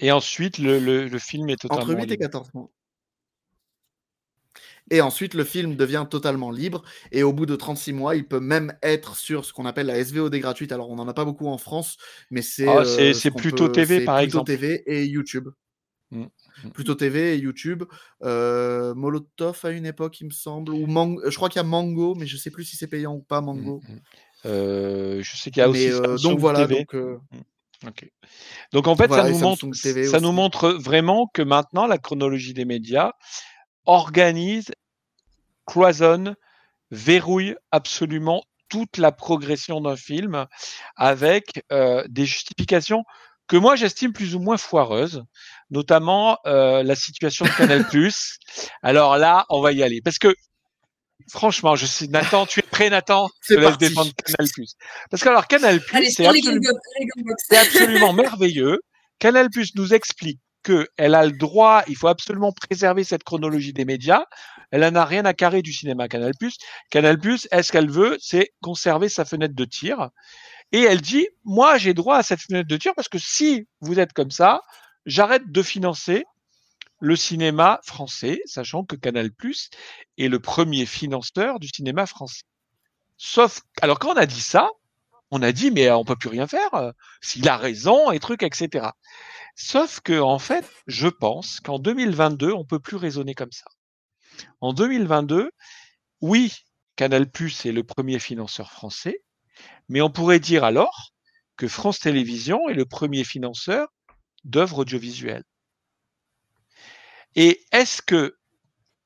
Et ensuite, le, le, le film est totalement. Entre 8 et libre. 14 mois. Et ensuite, le film devient totalement libre. Et au bout de 36 mois, il peut même être sur ce qu'on appelle la SVOD gratuite. Alors, on n'en a pas beaucoup en France, mais c'est. Ah, euh, c'est- ce peut- TV, par Pluto exemple. TV et YouTube. Mm, Pluto TV et YouTube. Euh, Molotov à une époque, il me semble. Ou Mang- Je crois qu'il y a Mango, mais je sais plus si c'est payant ou pas, Mango. Euh, je sais qu'il y a aussi euh, donc voilà, TV. donc, euh. Donc en fait, Voilà, ça, nous ça montre vraiment que maintenant, la chronologie des médias organise, cloisonne, verrouille absolument toute la progression d'un film avec euh, des justifications que moi j'estime plus ou moins foireuses, notamment euh, la situation de Canal+. Alors là, on va y aller parce que franchement, je sais Nathan, tu es prêt Nathan? Je te laisse défendre Canal+. Parce que alors Canal+, c'est absolument merveilleux. Canal Plus nous explique qu'elle a le droit, il faut absolument préserver cette chronologie des médias. Elle n'en a rien à carrer du cinéma Canal. Canal est-ce qu'elle veut, c'est conserver sa fenêtre de tir. Et elle dit, moi, j'ai droit à cette fenêtre de tir parce que si vous êtes comme ça, j'arrête de financer le cinéma français, sachant que Canal est le premier financeur du cinéma français. Sauf, alors quand on a dit ça, on a dit mais on peut plus rien faire. euh, S'il a raison et trucs, etc. Sauf que en fait, je pense qu'en 2022, on peut plus raisonner comme ça. En 2022, oui, Canal+ est le premier financeur français, mais on pourrait dire alors que France Télévisions est le premier financeur d'œuvres audiovisuelles. Et est-ce que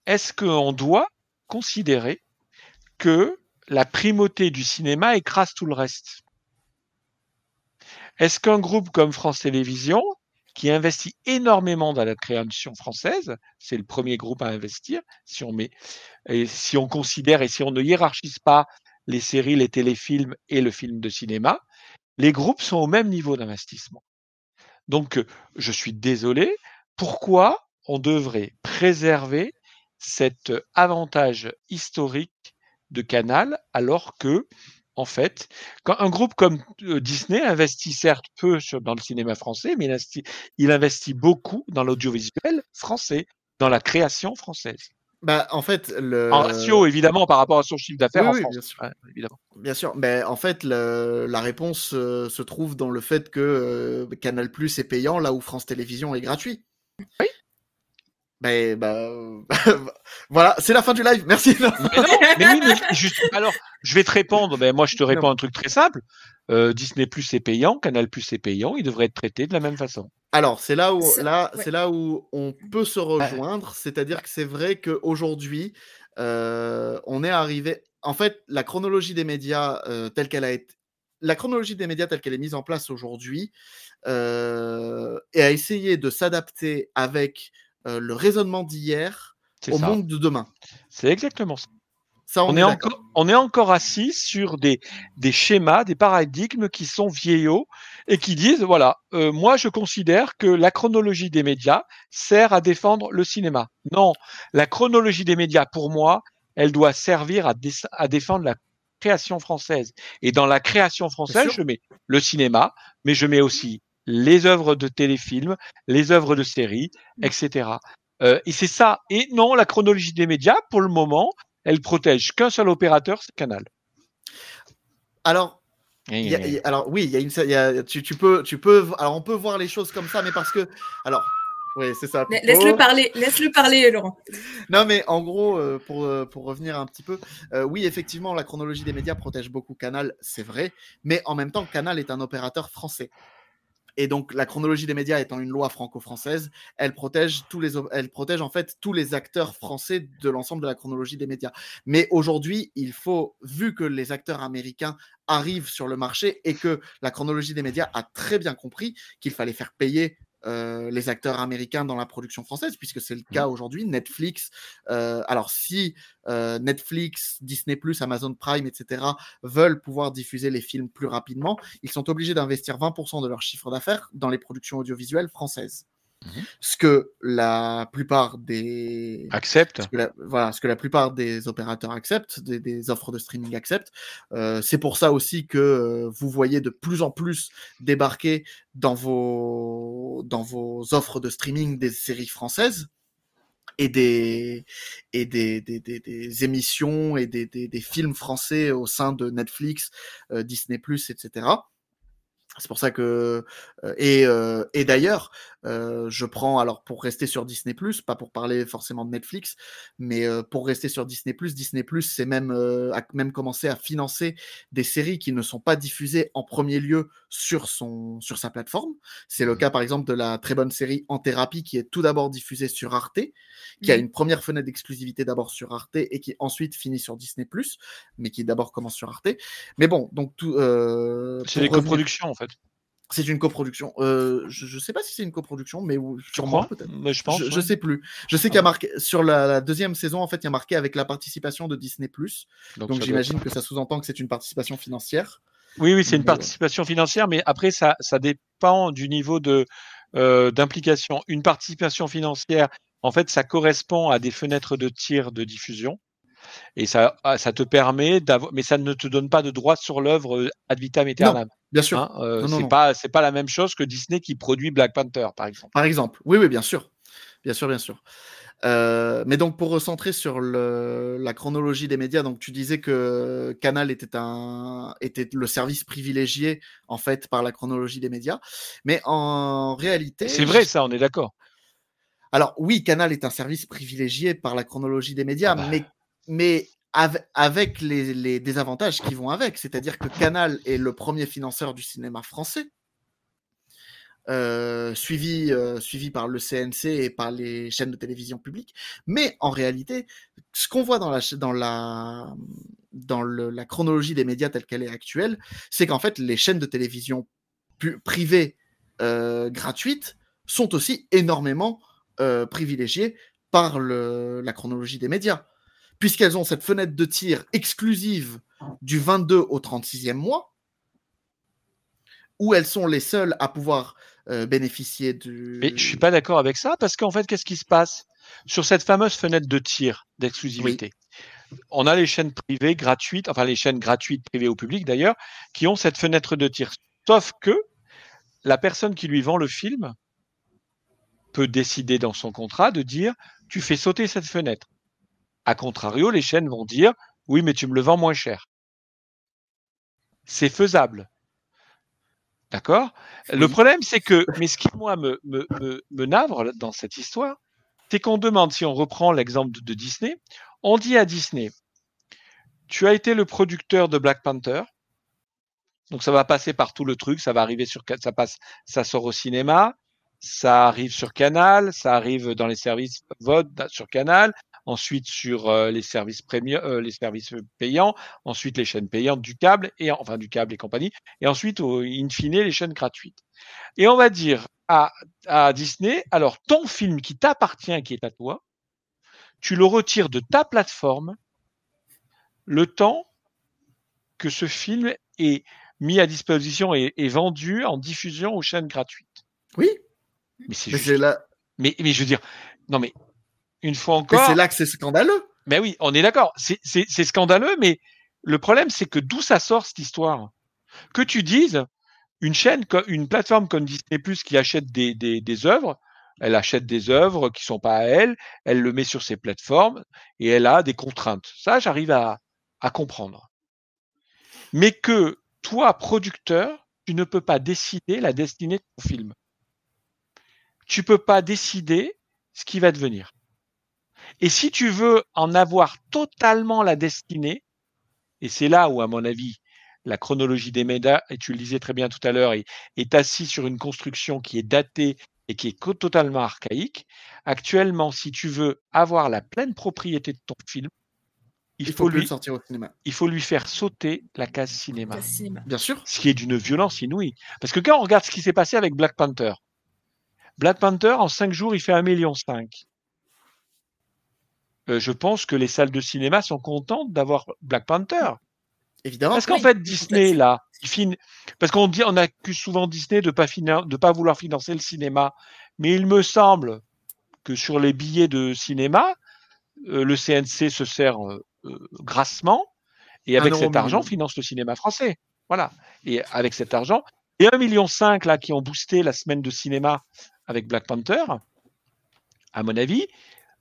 est-ce qu'on doit considérer que la primauté du cinéma écrase tout le reste? Est-ce qu'un groupe comme France Télévisions, qui investit énormément dans la création française, c'est le premier groupe à investir, si on met, et si on considère et si on ne hiérarchise pas les séries, les téléfilms et le film de cinéma, les groupes sont au même niveau d'investissement. Donc, je suis désolé. Pourquoi on devrait préserver cet avantage historique de Canal alors que, en fait, quand un groupe comme euh, Disney investit certes peu sur, dans le cinéma français, mais il investit, il investit beaucoup dans l'audiovisuel français, dans la création française. Bah, en fait, le... En ratio, évidemment, par rapport à son chiffre d'affaires Oui, en oui, France. bien sûr. Ouais, évidemment. Bien sûr, mais en fait, le- la réponse euh, se trouve dans le fait que euh, Canal Plus est payant là où France Télévisions est gratuit. Oui. Ben, bah, voilà, c'est la fin du live. Merci. Mais non, mais oui, mais juste, alors, je vais te répondre. Ben, moi, je te réponds un truc très simple. Euh, Disney Plus est payant, Canal Plus est payant. Il devrait être traité de la même façon. Alors, c'est là où Ça- là, ouais. c'est là où on peut se rejoindre, c'est-à-dire que c'est vrai qu'aujourd'hui, euh, on est arrivé. En fait, la chronologie des médias euh, telle qu'elle a été, la chronologie des médias telle qu'elle est mise en place aujourd'hui, euh, et a essayé de s'adapter avec euh, le raisonnement d'hier C'est au ça. monde de demain. C'est exactement ça. Ça, on, On est encore, on est encore assis sur des, des schémas, des paradigmes qui sont vieillots et qui disent, voilà, euh, moi je considère que la chronologie des médias sert à défendre le cinéma. Non, la chronologie des médias, pour moi, elle doit servir à, dé- à défendre la création française. Et dans la création française, je mets le cinéma, mais je mets aussi les œuvres de téléfilms, les œuvres de séries, etc. Euh, et c'est ça. Et non, la chronologie des médias, pour le moment, elle protège qu'un seul opérateur, c'est Canal. Alors, il y a- il y a- alors oui, il y a une, il y a- tu, tu peux, tu peux. Alors, on peut voir les choses comme ça, mais parce que, alors, oui, c'est ça. Laisse-le parler, laisse-le parler, Laurent. Non, mais en gros, euh, pour, euh, pour revenir un petit peu, euh, oui, effectivement, la chronologie des médias protège beaucoup Canal, c'est vrai, mais en même temps, Canal est un opérateur français. Et donc, la chronologie des médias étant une loi franco-française, elle protège tous les, o- elle protège en fait tous les acteurs français de l'ensemble de la chronologie des médias. Mais aujourd'hui, il faut, vu que les acteurs américains arrivent sur le marché et que la chronologie des médias a très bien compris qu'il fallait faire payer euh, les acteurs américains dans la production française, puisque c'est le cas aujourd'hui. Netflix, euh, alors si euh, Netflix, Disney, Amazon Prime, etc., veulent pouvoir diffuser les films plus rapidement, ils sont obligés d'investir 20% de leur chiffre d'affaires dans les productions audiovisuelles françaises. Ce que la plupart des Accepte. ce que la, voilà, ce que la plupart des opérateurs acceptent, des, des offres de streaming acceptent. Euh, c'est pour ça aussi que euh, vous voyez de plus en plus débarquer dans vos, dans vos offres de streaming des séries françaises et des, et des, des, des- des émissions et des, des- des films français au sein de Netflix, euh, Disney, etc. C'est pour ça que et, euh, et d'ailleurs, euh, je prends alors pour rester sur Disney pas pour parler forcément de Netflix, mais euh, pour rester sur Disney Disney c'est même a même commencé à financer des séries qui ne sont pas diffusées en premier lieu sur son sur sa plateforme. C'est le cas par exemple de la très bonne série En thérapie qui est tout d'abord diffusée sur Arte, qui a une première fenêtre d'exclusivité d'abord sur Arte et qui ensuite finit sur Disney mais qui d'abord commence sur Arte. Mais bon, donc tout. C'est des coproductions, en fait. C'est une coproduction. Euh, je ne sais pas si c'est une coproduction, mais sûrement peut-être. Mais je pense, Je, je ouais. sais plus. Je sais qu'il y a marqué sur la, la deuxième saison, en fait, il y a marqué avec la participation de Disney+. Donc, Donc, ça doit j'imagine que ça sous-entend que c'est une participation financière. Oui, oui, c'est une participation financière, mais après, ça, ça dépend du niveau de euh, d'implication. Une participation financière, en fait, ça correspond à des fenêtres de tir de diffusion. Et ça, ah, ça te permet d'avoir, mais ça ne te donne pas de droit sur l'œuvre euh, ad vitam aeternam. Bien sûr. Hein, euh, c'est pas, c'est pas la même chose que Disney qui produit Black Panther, par exemple. Par exemple. Oui, oui, bien sûr. Bien sûr, bien sûr. Euh, mais donc, pour recentrer sur le- la chronologie des médias, donc tu disais que Canal était, un, était le service privilégié, en fait, par la chronologie des médias. Mais en réalité. C'est vrai, ça, on est d'accord. Alors oui, Canal est un service privilégié par la chronologie des médias, Ah bah. mais, mais avec les, désavantages qui vont avec. C'est-à-dire que Canal est le premier financeur du cinéma français, euh, suivi, euh, suivi par le CNC et par les chaînes de télévision publiques. Mais en réalité, ce qu'on voit dans la, dans la, dans la chronologie des médias telle qu'elle est actuelle, c'est qu'en fait, les chaînes de télévision privées euh, gratuites sont aussi énormément privilégiées par le- la chronologie des médias, puisqu'elles ont cette fenêtre de tir exclusive du 22 au 36e mois, où elles sont les seules à pouvoir euh, bénéficier du... Mais je suis pas d'accord avec ça parce qu'en fait, qu'est-ce qui se passe? Sur cette fameuse fenêtre de tir d'exclusivité On a les chaînes privées gratuites, enfin les chaînes gratuites privées au public d'ailleurs, qui ont cette fenêtre de tir. Sauf que la personne qui lui vend le film peut décider dans son contrat de dire tu fais sauter cette fenêtre. À contrario, les chaînes vont dire oui, mais tu me le vends moins cher. C'est faisable. D'accord? Le problème, c'est que, mais ce qui, moi, me, me, me, me navre dans cette histoire, c'est qu'on demande, si on reprend l'exemple de, de Disney, on dit à Disney, tu as été le producteur de Black Panther, donc ça va passer par tout le truc, ça va arriver sur, ça passe, ça sort au cinéma, ça arrive sur Canal, ça arrive dans les services VOD sur Canal, ensuite sur euh, les services premium, euh, les services payants, ensuite les chaînes payantes du câble et enfin du câble et compagnie, et ensuite au, in fine les chaînes gratuites. Et on va dire à, à Disney, alors ton film qui t'appartient, qui est à toi, tu le retires de ta plateforme le temps que ce film est mis à disposition et, et vendu en diffusion aux chaînes gratuites. Oui. Mais c'est juste. Mais, mais je veux dire, non mais une fois encore. c'est là que c'est scandaleux. Mais oui, on est d'accord. C'est- scandaleux, mais le problème, c'est que d'où ça sort cette histoire? Que tu dises, une chaîne, une plateforme comme Disney Plus qui achète des, des, des œuvres, elle achète des œuvres qui sont pas à elle, elle le met sur ses plateformes et elle a des contraintes. Ça, j'arrive à, à comprendre. Mais que toi, producteur, tu ne peux pas décider la destinée de ton film. Tu peux pas décider ce qui va devenir. Et si tu veux en avoir totalement la destinée, et c'est là où, à mon avis, la chronologie des médias, et tu le disais très bien tout à l'heure, est, est assis sur une construction qui est datée et qui est totalement archaïque. Actuellement, si tu veux avoir la pleine propriété de ton film, il, Il faut, lui, le sortir au cinéma. il faut lui faire sauter la case cinéma. Case cinéma. Bien sûr. Ce qui est d'une violence inouïe. Parce que quand on regarde ce qui s'est passé avec Black Panther, Black Panther, en cinq jours, il fait un million cinq. Euh, je pense que les salles de cinéma sont contentes d'avoir Black Panther. Évidemment. Parce qu'en Oui, fait, Disney, là, il fin... parce qu'on dit, on accuse souvent Disney de pas finan- de pas vouloir financer le cinéma. Mais il me semble que sur les billets de cinéma, euh, le CNC se sert euh, grassement et avec cet argent finance le cinéma français. Voilà. Et avec cet argent, et 1,5 million là qui ont boosté la semaine de cinéma avec Black Panther, à mon avis,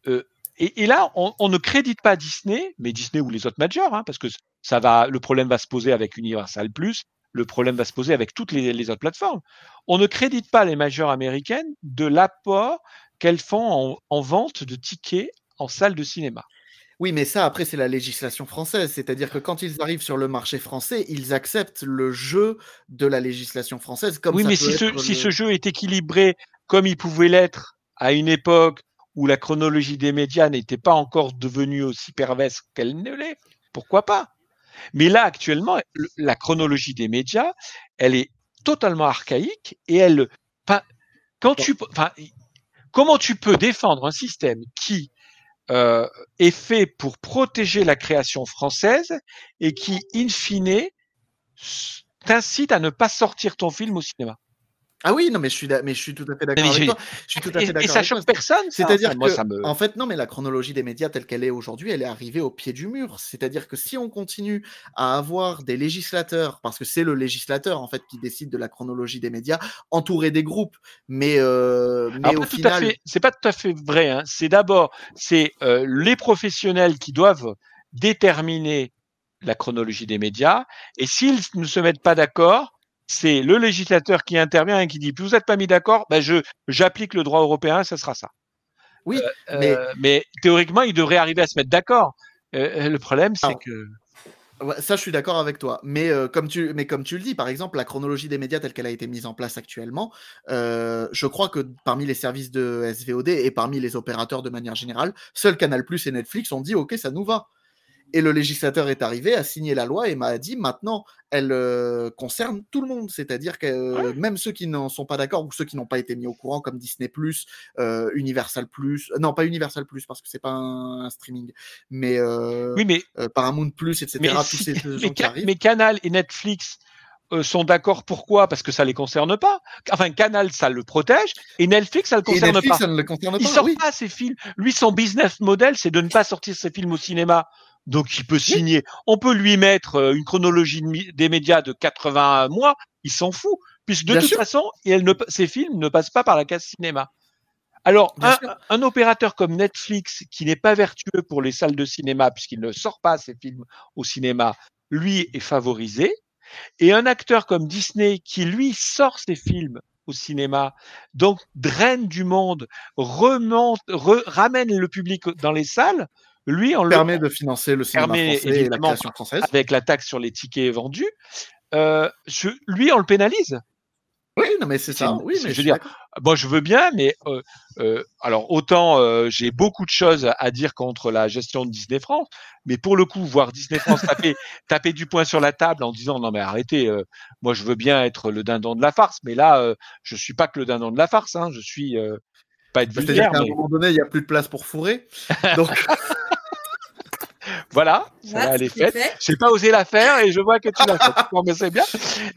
euh, et, et là, on, on ne crédite pas Disney, mais Disney ou les autres majors, hein, parce que ça va, le problème va se poser avec Universal Plus, le problème va se poser avec toutes les, les autres plateformes. On ne crédite pas les majors américaines de l'apport qu'elles font en, en vente de tickets en salle de cinéma. Oui, mais ça, après, c'est la législation française. C'est-à-dire que quand ils arrivent sur le marché français, ils acceptent le jeu de la législation française. Comme oui, ça mais peut si ce jeu est équilibré comme il pouvait l'être à une époque où la chronologie des médias n'était pas encore devenue aussi perverse qu'elle ne l'est, pourquoi pas? Mais là, actuellement, le- la chronologie des médias, elle est totalement archaïque et elle, quand tu, comment tu peux défendre un système qui euh, est fait pour protéger la création française et qui, in fine, t'incite à ne pas sortir ton film au cinéma? Ah oui, non, mais je suis, mais je suis tout à fait d'accord avec toi. Je suis tout à et- fait et d'accord ça choque personne. C'est-à-dire moi, que, ça me- en fait, non, mais la chronologie des médias telle qu'elle est aujourd'hui, elle est arrivée au pied du mur. C'est-à-dire que si on continue à avoir des législateurs, parce que c'est le législateur en fait qui décide de la chronologie des médias, entouré des groupes, mais, euh, mais Alors, au pas tout à final, fait, c'est pas tout à fait vrai. Hein. C'est d'abord, c'est euh, les professionnels qui doivent déterminer la chronologie des médias, et s'ils ne se mettent pas d'accord, c'est le législateur qui intervient et qui dit, vous n'êtes pas mis d'accord, ben je j'applique le droit européen, ça sera ça. oui, Euh, mais mais théoriquement, ils devraient arriver à se mettre d'accord. Euh, le problème, c'est que ça, je suis d'accord avec toi. Mais, euh, comme tu, mais comme tu le dis, par exemple, la chronologie des médias telle qu'elle a été mise en place actuellement, euh, je crois que parmi les services de SVOD et parmi les opérateurs de manière générale, seul Canal Plus et Netflix ont dit OK, ça nous va. Et le législateur est arrivé, a signé la loi et m'a dit maintenant, elle euh, concerne tout le monde. C'est-à-dire que euh, même ceux qui n'en sont pas d'accord ou ceux qui n'ont pas été mis au courant, comme Disney euh, Universal Plus, non pas Universal Plus parce que c'est pas un, un streaming, mais, euh, oui, mais euh, Paramount Plus, etc. mais, tous si- ces gens mais qui Ca- arrivent. mais Canal et Netflix euh, sont d'accord. Pourquoi? Parce que ça les concerne pas. Enfin, Canal, ça le protège, et Netflix, ça le Et concerne Netflix, pas. ça ne le concerne Il pas. sort oui. pas ses films. Lui, son business model, c'est de ne pas sortir ses films au cinéma. Donc, il peut signer. On peut lui mettre euh, une chronologie des médias de 80 mois. Il s'en fout. Puisque de Bien toute sûr. façon, et elle ne, ses films ne passent pas par la case cinéma. Alors, un, un, opérateur comme Netflix, qui n'est pas vertueux pour les salles de cinéma, puisqu'il ne sort pas ses films au cinéma, lui est favorisé. Et un acteur comme Disney, qui lui sort ses films au cinéma, donc draine du monde, remonte, re, ramène le public dans les salles, lui, on permet le, de financer le cinéma français et la création française. Avec la taxe sur les tickets vendus, euh, je, lui, on le pénalise. Oui, non, mais c'est ça. Oui, mais je veux dire, moi, je veux bien, mais euh, euh, alors autant euh, j'ai beaucoup de choses à dire contre la gestion de Disney France, mais pour le coup, voir Disney France taper, taper du poing sur la table en disant non mais arrêtez, moi je veux bien être le dindon de la farce, mais là je suis pas que le dindon de la farce, hein, je suis pas être vulgaire. À mais... un moment donné, il n'y a plus de place pour fourrer, donc. Voilà, Voilà, elle est c'est faite. fait. J'ai pas osé la faire et je vois que tu l'as faite. Mais c'est bien.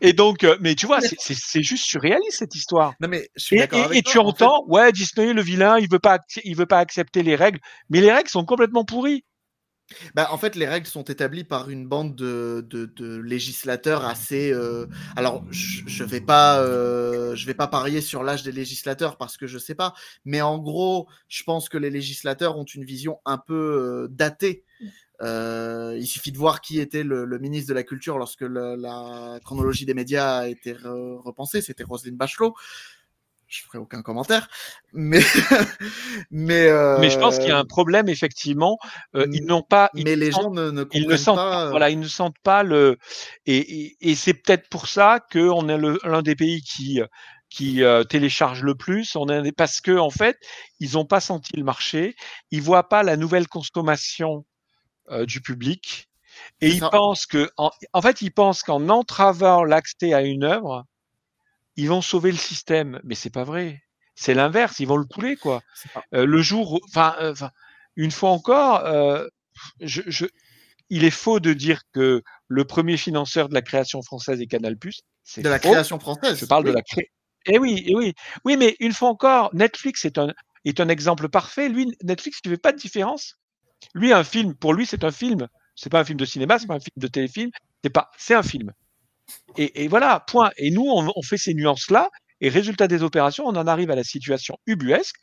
Et donc, euh, mais tu vois, c'est- juste surréaliste cette histoire. Non, mais je suis Et, d'accord et- avec et toi, tu en fait. entends, ouais, Disney, le vilain, il veut pas, il veut pas accepter les règles, mais les règles sont complètement pourries. Bah, en fait, les règles sont établies par une bande de, de, de législateurs assez. euh, Alors, je, je vais pas, euh, je vais pas parier sur l'âge des législateurs parce que je sais pas. Mais en gros, je pense que les législateurs ont une vision un peu euh, datée. Euh, il suffit de voir qui était le, le ministre de la Culture lorsque le- la chronologie des médias a été re- repensée. C'était Roselyne Bachelot. Je ferai aucun commentaire, mais mais euh, Mais je pense qu'il y a un problème effectivement. Euh, ils n'ont pas. Ils mais les sentent- gens ne, ne ils comprennent ne sentent pas. voilà, ils ne sentent pas le et, et, et c'est peut-être pour ça qu'on est l'un des pays qui qui euh, télécharge le plus. On est parce que en fait, ils n'ont pas senti le marché, ils voient pas la nouvelle consommation euh, du public et ils pensent que en, en fait, ils pensent qu'en entravant l'accès à une œuvre, ils vont sauver le système, mais c'est pas vrai. C'est l'inverse, ils vont le couler quoi. Euh, le jour, enfin, euh, enfin, une fois encore, je, je, il est faux de dire que le premier financeur de la création française est Canal+. C'est de la création française. Je parle de la cré. Eh oui, eh oui, oui, mais une fois encore, Netflix est un est un exemple parfait. Lui, Netflix ne fait pas de différence. Lui, un film, pour lui, c'est un film. C'est pas un film de cinéma, c'est pas un film de téléfilm. C'est pas, c'est un film. Et, et voilà, point. Et nous, on, on fait ces nuances-là. Et résultat des opérations, on en arrive à la situation ubuesque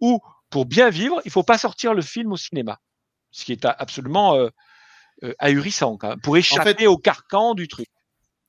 où, pour bien vivre, il faut pas sortir le film au cinéma. Ce qui est absolument euh, euh, ahurissant, quand même, pour échapper au carcan du truc.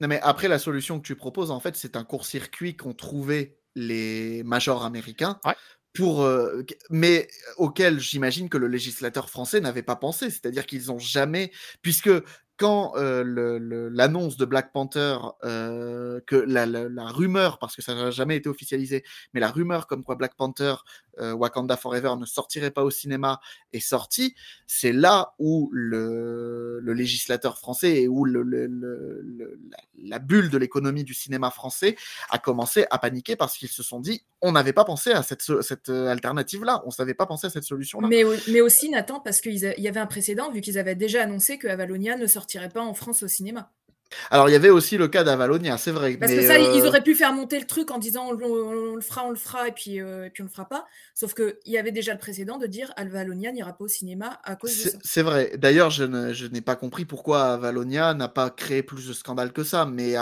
Non, mais après, la solution que tu proposes, en fait, c'est un court-circuit qu'ont trouvé les majors américains. Ouais. Pour, euh, mais auquel j'imagine que le législateur français n'avait pas pensé. C'est-à-dire qu'ils ont jamais. Puisque quand euh, l'annonce de Black Panther, euh, que la, rumeur, parce que ça n'a jamais été officialisé, mais la rumeur comme quoi Black Panther, euh, Wakanda Forever ne sortirait pas au cinéma est sortie, c'est là où le, législateur français et où la, bulle de l'économie du cinéma français a commencé à paniquer parce qu'ils se sont dit on n'avait pas pensé à cette, alternative-là, on ne savait pas pensé à cette solution-là. Mais aussi, Nathan, parce qu'il y avait un précédent, vu qu'ils avaient déjà annoncé que Avalonia ne sortirait pas en France au cinéma. Alors il y avait aussi le cas d'Avalonia, c'est vrai. Parce mais, que ça, ils euh, auraient pu faire monter le truc en disant on, on- on le fera, on le fera, et puis, euh, et puis on le fera pas. Sauf qu'il y avait déjà le précédent de dire Avalonia n'ira pas au cinéma à cause de C'est ça. c'est vrai. D'ailleurs, je n'ai pas compris pourquoi Avalonia n'a pas créé plus de scandale que ça. Mais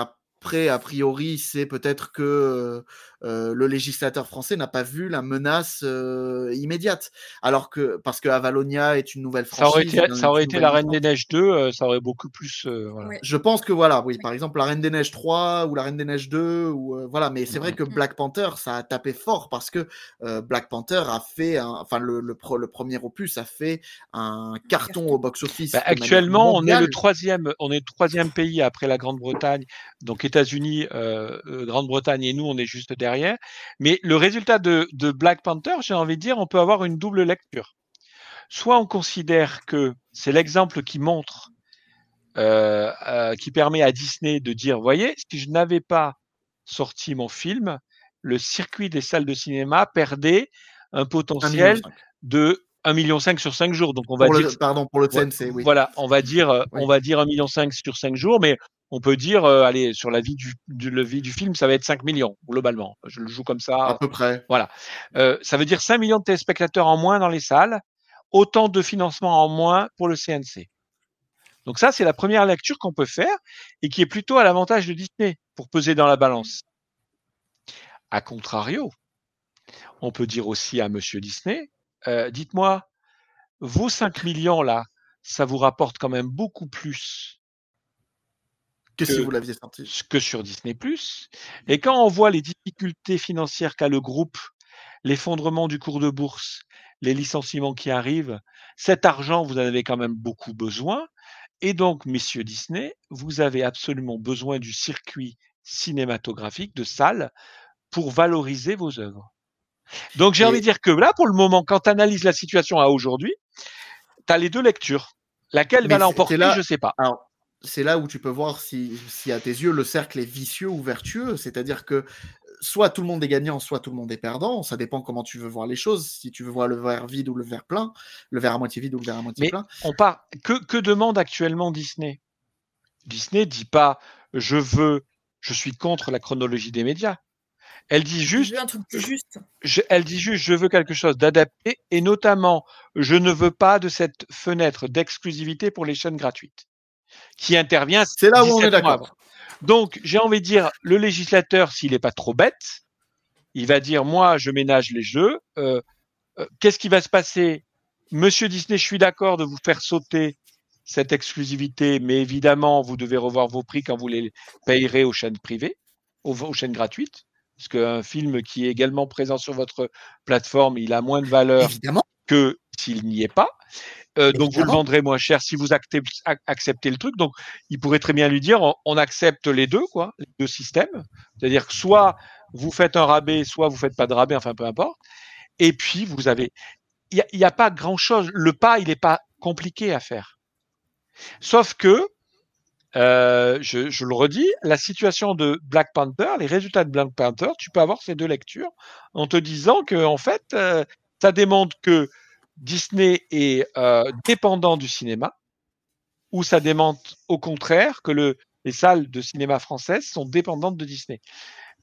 après, a priori, c'est peut-être que euh, le législateur français n'a pas vu la menace euh, immédiate. Alors que, parce que Avalonia est une nouvelle Ça aurait franchise. été, ça aurait été la Reine des Neiges 2, euh, ça aurait beaucoup plus. euh, voilà. Je pense que voilà, oui, par exemple la Reine des Neiges 3 ou la Reine des Neiges 2 ou euh, voilà, mais c'est vrai que Black Panther ça a tapé fort parce que euh, Black Panther a fait, un- enfin le, le, pro- le premier opus a fait un carton au box-office. Bah, actuellement, on est le troisième, on est le troisième pays après la Grande-Bretagne, donc États-Unis, euh, euh, Grande-Bretagne et nous, on est juste derrière. Mais le résultat de, de Black Panther, j'ai envie de dire, on peut avoir une double lecture. Soit on considère que c'est l'exemple qui montre, euh, euh, qui permet à Disney de dire, voyez, si je n'avais pas sorti mon film, le circuit des salles de cinéma perdait un potentiel 1,5 million. de 1,5 million sur 5 jours. Donc on va Pour dire le, pardon, pour le oui. Voilà, on va dire, Oui. on va dire 1,5 million sur 5 jours, mais on peut dire, euh, allez, sur la vie du, du, le vie du film, ça va être 5 millions, globalement. Je le joue comme ça. À peu près. Voilà. Euh, ça veut dire 5 millions de téléspectateurs en moins dans les salles, autant de financement en moins pour le CNC. Donc ça, c'est la première lecture qu'on peut faire et qui est plutôt à l'avantage de Disney pour peser dans la balance. A contrario, on peut dire aussi à Monsieur Disney, euh, dites-moi, vos 5 millions là, ça vous rapporte quand même beaucoup plus que, si vous l'aviez sorti. Que sur Disney+. Et quand on voit les difficultés financières qu'a le groupe, l'effondrement du cours de bourse, les licenciements qui arrivent, cet argent, vous en avez quand même beaucoup besoin. Et donc, messieurs Disney, vous avez absolument besoin du circuit cinématographique, de salles, pour valoriser vos œuvres. Donc, j'ai envie de dire que là, pour le moment, quand tu analyses la situation à aujourd'hui, tu as les deux lectures. Laquelle va l'emporter, je ne sais pas. Alors, c'est là où tu peux voir si, si, à tes yeux le cercle est vicieux ou vertueux. C'est-à-dire que soit tout le monde est gagnant, soit tout le monde est perdant. Ça dépend comment tu veux voir les choses. Si tu veux voir le verre vide ou le verre plein, le verre à moitié vide ou le verre à moitié Mais plein. On part. Que, que demande actuellement Disney? Disney dit pas je veux, je suis contre la chronologie des médias. Elle dit juste, un truc juste. Je, elle dit juste, je veux quelque chose d'adapté et notamment, je ne veux pas de cette fenêtre d'exclusivité pour les chaînes gratuites qui intervient. C'est là où on est d'accord. Donc, j'ai envie de dire, le législateur, s'il n'est pas trop bête, il va dire, moi, je ménage les jeux. Euh, euh, Qu'est-ce qui va se passer? Monsieur Disney, je suis d'accord de vous faire sauter cette exclusivité, mais évidemment, vous devez revoir vos prix quand vous les payerez aux chaînes privées, aux, aux chaînes gratuites. Parce qu'un film qui est également présent sur votre plateforme, il a moins de valeur évidemment. que s'il n'y est pas. Euh, donc vous le vendrez moins cher si vous acceptez, acceptez, le truc. Donc il pourrait très bien lui dire on, on accepte les deux, quoi, les deux systèmes. C'est-à-dire que soit vous faites un rabais, soit vous faites pas de rabais, enfin peu importe. Et puis vous avez, il n'y a, a, pas grand-chose. Le pas, il n'est pas compliqué à faire. Sauf que, euh, je, je, le redis, la situation de Black Panther, les résultats de Black Panther, tu peux avoir ces deux lectures en te disant que en fait, euh, ça démontre que Disney est euh, dépendant du cinéma, ou ça démontre au contraire que le, les salles de cinéma françaises sont dépendantes de Disney.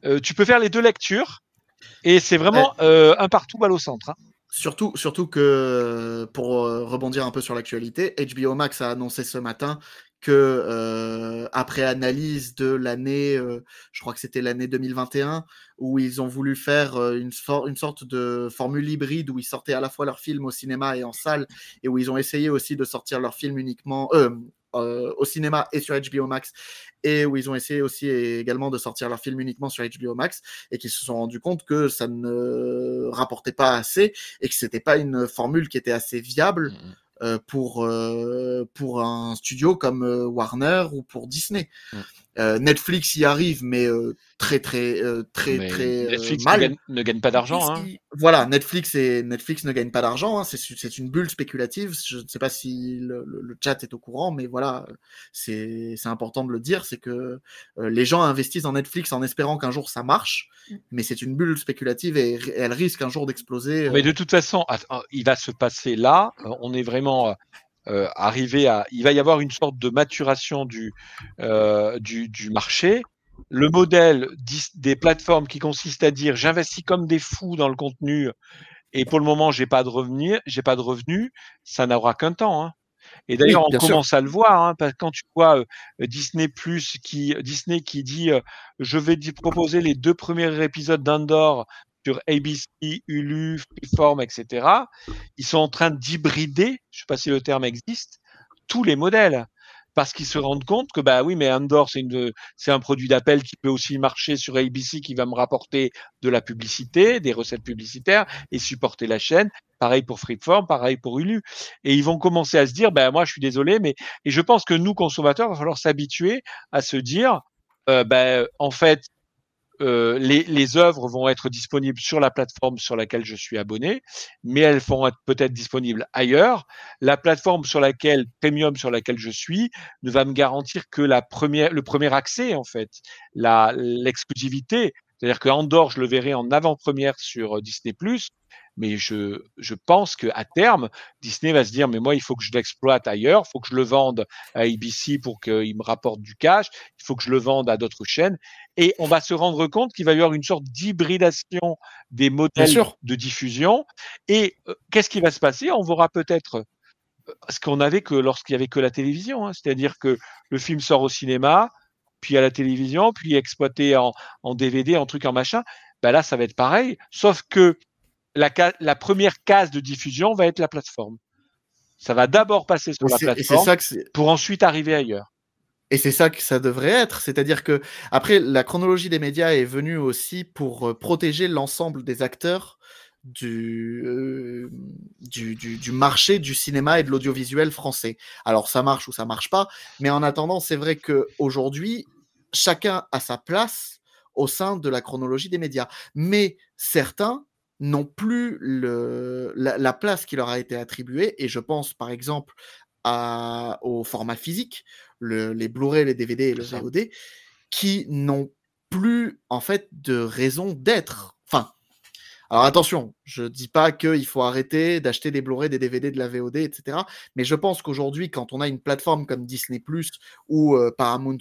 Euh, tu peux faire les deux lectures, et c'est vraiment euh, un partout balle au centre. Hein. Surtout, surtout que, pour rebondir un peu sur l'actualité, HBO Max a annoncé ce matin que euh, après analyse de l'année, euh, je crois que c'était l'année 2021, où ils ont voulu faire euh, une, sorte de formule hybride où ils sortaient à la fois leurs films au cinéma et en salle, et où ils ont essayé aussi de sortir leurs films uniquement au cinéma et sur HBO Max, et où ils ont essayé aussi également de sortir leurs films uniquement sur HBO Max, et qu'ils se sont rendus compte que ça ne rapportait pas assez, et que c'était pas une formule qui était assez viable. Mmh pour, euh, pour un studio comme euh, Warner ou pour Disney. Mmh. Euh, Netflix y arrive, mais très très très mais très Netflix mal. Ne gagne, ne gagne pas d'argent. Hein. Voilà, Netflix et Netflix ne gagne pas d'argent. Hein. C'est une bulle spéculative. Je ne sais pas si le, le, le, chat est au courant, mais voilà, c'est important de le dire. C'est que les gens investissent dans Netflix en espérant qu'un jour ça marche, mais c'est une bulle spéculative et, et elle risque un jour d'exploser. Mais de toute façon, il va se passer là. On est vraiment euh, arriver à. Il va y avoir une sorte de maturation du, euh, du, du, marché. Le modèle des plateformes qui consiste à dire j'investis comme des fous dans le contenu et pour le moment j'ai pas de revenus, j'ai pas de revenus, ça n'aura qu'un temps. Hein. Et d'ailleurs, oui, on commence sûr. à le voir, hein, parce que quand tu vois euh, Disney Plus qui Disney qui dit euh, je vais proposer les deux premiers épisodes d'Andor sur ABC, Hulu, Freeform, etc. Ils sont en train d'hybrider, je ne sais pas si le terme existe, tous les modèles. Parce qu'ils se rendent compte que, bah oui, mais Andor, c'est, une, c'est un produit d'appel qui peut aussi marcher sur ABC, qui va me rapporter de la publicité, des recettes publicitaires et supporter la chaîne. Pareil pour Freeform, pareil pour Hulu. Et ils vont commencer à se dire, ben bah, moi, je suis désolé, mais et je pense que nous consommateurs, il va falloir s'habituer à se dire, euh, ben en fait, euh, les, les, œuvres vont être disponibles sur la plateforme sur laquelle je suis abonné, mais elles vont être peut-être disponibles ailleurs. La plateforme sur laquelle, premium sur laquelle je suis, ne va me garantir que la première, le premier accès, en fait, l'exclusivité. C'est-à-dire que Andorre, je le verrai en avant-première sur Disney+, mais je, je pense qu'à terme, Disney va se dire, mais moi, il faut que je l'exploite ailleurs, il faut que je le vende à ABC pour qu'il me rapporte du cash, il faut que je le vende à d'autres chaînes, et on va se rendre compte qu'il va y avoir une sorte d'hybridation des modèles de diffusion. Et euh, qu'est-ce qui va se passer? On verra peut-être ce qu'on avait que lorsqu'il y avait que la télévision, hein, c'est-à-dire que le film sort au cinéma, puis à la télévision, puis exploité en, en DVD, en truc, en machin. Ben là, ça va être pareil, sauf que la, la, première case de diffusion va être la plateforme. Ça va d'abord passer sur la plateforme pour ensuite arriver ailleurs. Et c'est ça que ça devrait être. C'est-à-dire que, après, la chronologie des médias est venue aussi pour euh, protéger l'ensemble des acteurs du, euh, du, du, du, marché du cinéma et de l'audiovisuel français. Alors, ça marche ou ça marche pas. Mais en attendant, c'est vrai qu'aujourd'hui, chacun a sa place au sein de la chronologie des médias. Mais certains n'ont plus le, la, la, place qui leur a été attribuée. Et je pense, par exemple, à, au format physique, le, les Blu-ray, les DVD et le VOD, qui n'ont plus en fait de raison d'être. Enfin, alors attention, je dis pas qu'il faut arrêter d'acheter des Blu-ray, des DVD, de la VOD, etc. Mais je pense qu'aujourd'hui, quand on a une plateforme comme Disney ou euh, Paramount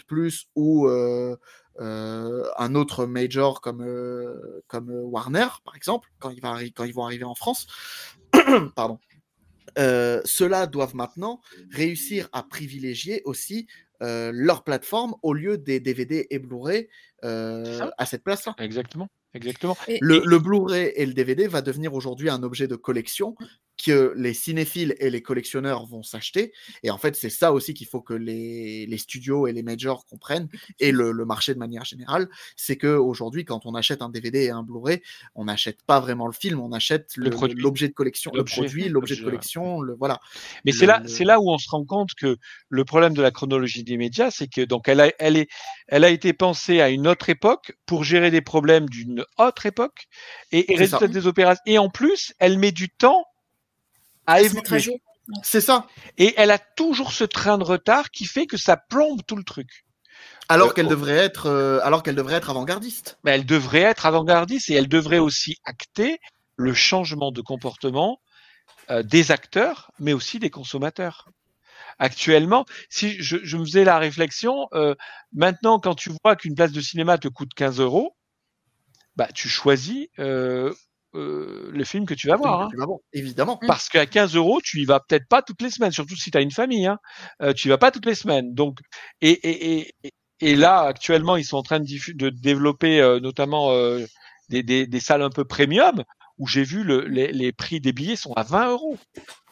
ou euh, euh, un autre major comme, euh, comme Warner, par exemple, quand, il va quand ils vont arriver en France, pardon, ceux-là doivent maintenant réussir à privilégier aussi leur plateforme au lieu des DVD et Blu-ray à cette place-là. Exactement. Exactement. Et, le, et... le Blu-ray et le DVD va devenir aujourd'hui un objet de collection que les cinéphiles et les collectionneurs vont s'acheter. Et en fait, c'est ça aussi qu'il faut que les, les, studios et les majors comprennent, et le, le marché de manière générale, c'est qu'aujourd'hui, quand on achète un DVD et un Blu-ray, on n'achète pas vraiment le film, on achète l'objet de collection, le produit, l'objet de collection, le, voilà. Mais c'est là, c'est là où on se rend compte que le problème de la chronologie des médias, c'est que donc elle a, elle est, elle a été pensée à une autre époque pour gérer des problèmes d'une autre époque et, et résultat des opérations. Et en plus, elle met du temps à évoluer. C'est ça. Et elle a toujours ce train de retard qui fait que ça plombe tout le truc. Alors euh, qu'elle devrait être, euh, alors qu'elle devrait être avant-gardiste. Mais elle devrait être avant-gardiste et elle devrait aussi acter le changement de comportement euh, des acteurs, mais aussi des consommateurs. Actuellement, si je, je me faisais la réflexion, euh, maintenant quand tu vois qu'une place de cinéma te coûte 15 euros, bah tu choisis euh, le film que tu vas voir. Hein. Tu vas voir évidemment. Parce qu'à 15 euros, tu y vas peut-être pas toutes les semaines, surtout si tu as une famille. Hein. Euh, tu y vas pas toutes les semaines. Donc, et, et, et, et là, actuellement, ils sont en train de, de développer euh, notamment euh, des, des, des, salles un peu premium où j'ai vu le, les, les, prix des billets sont à 20 euros.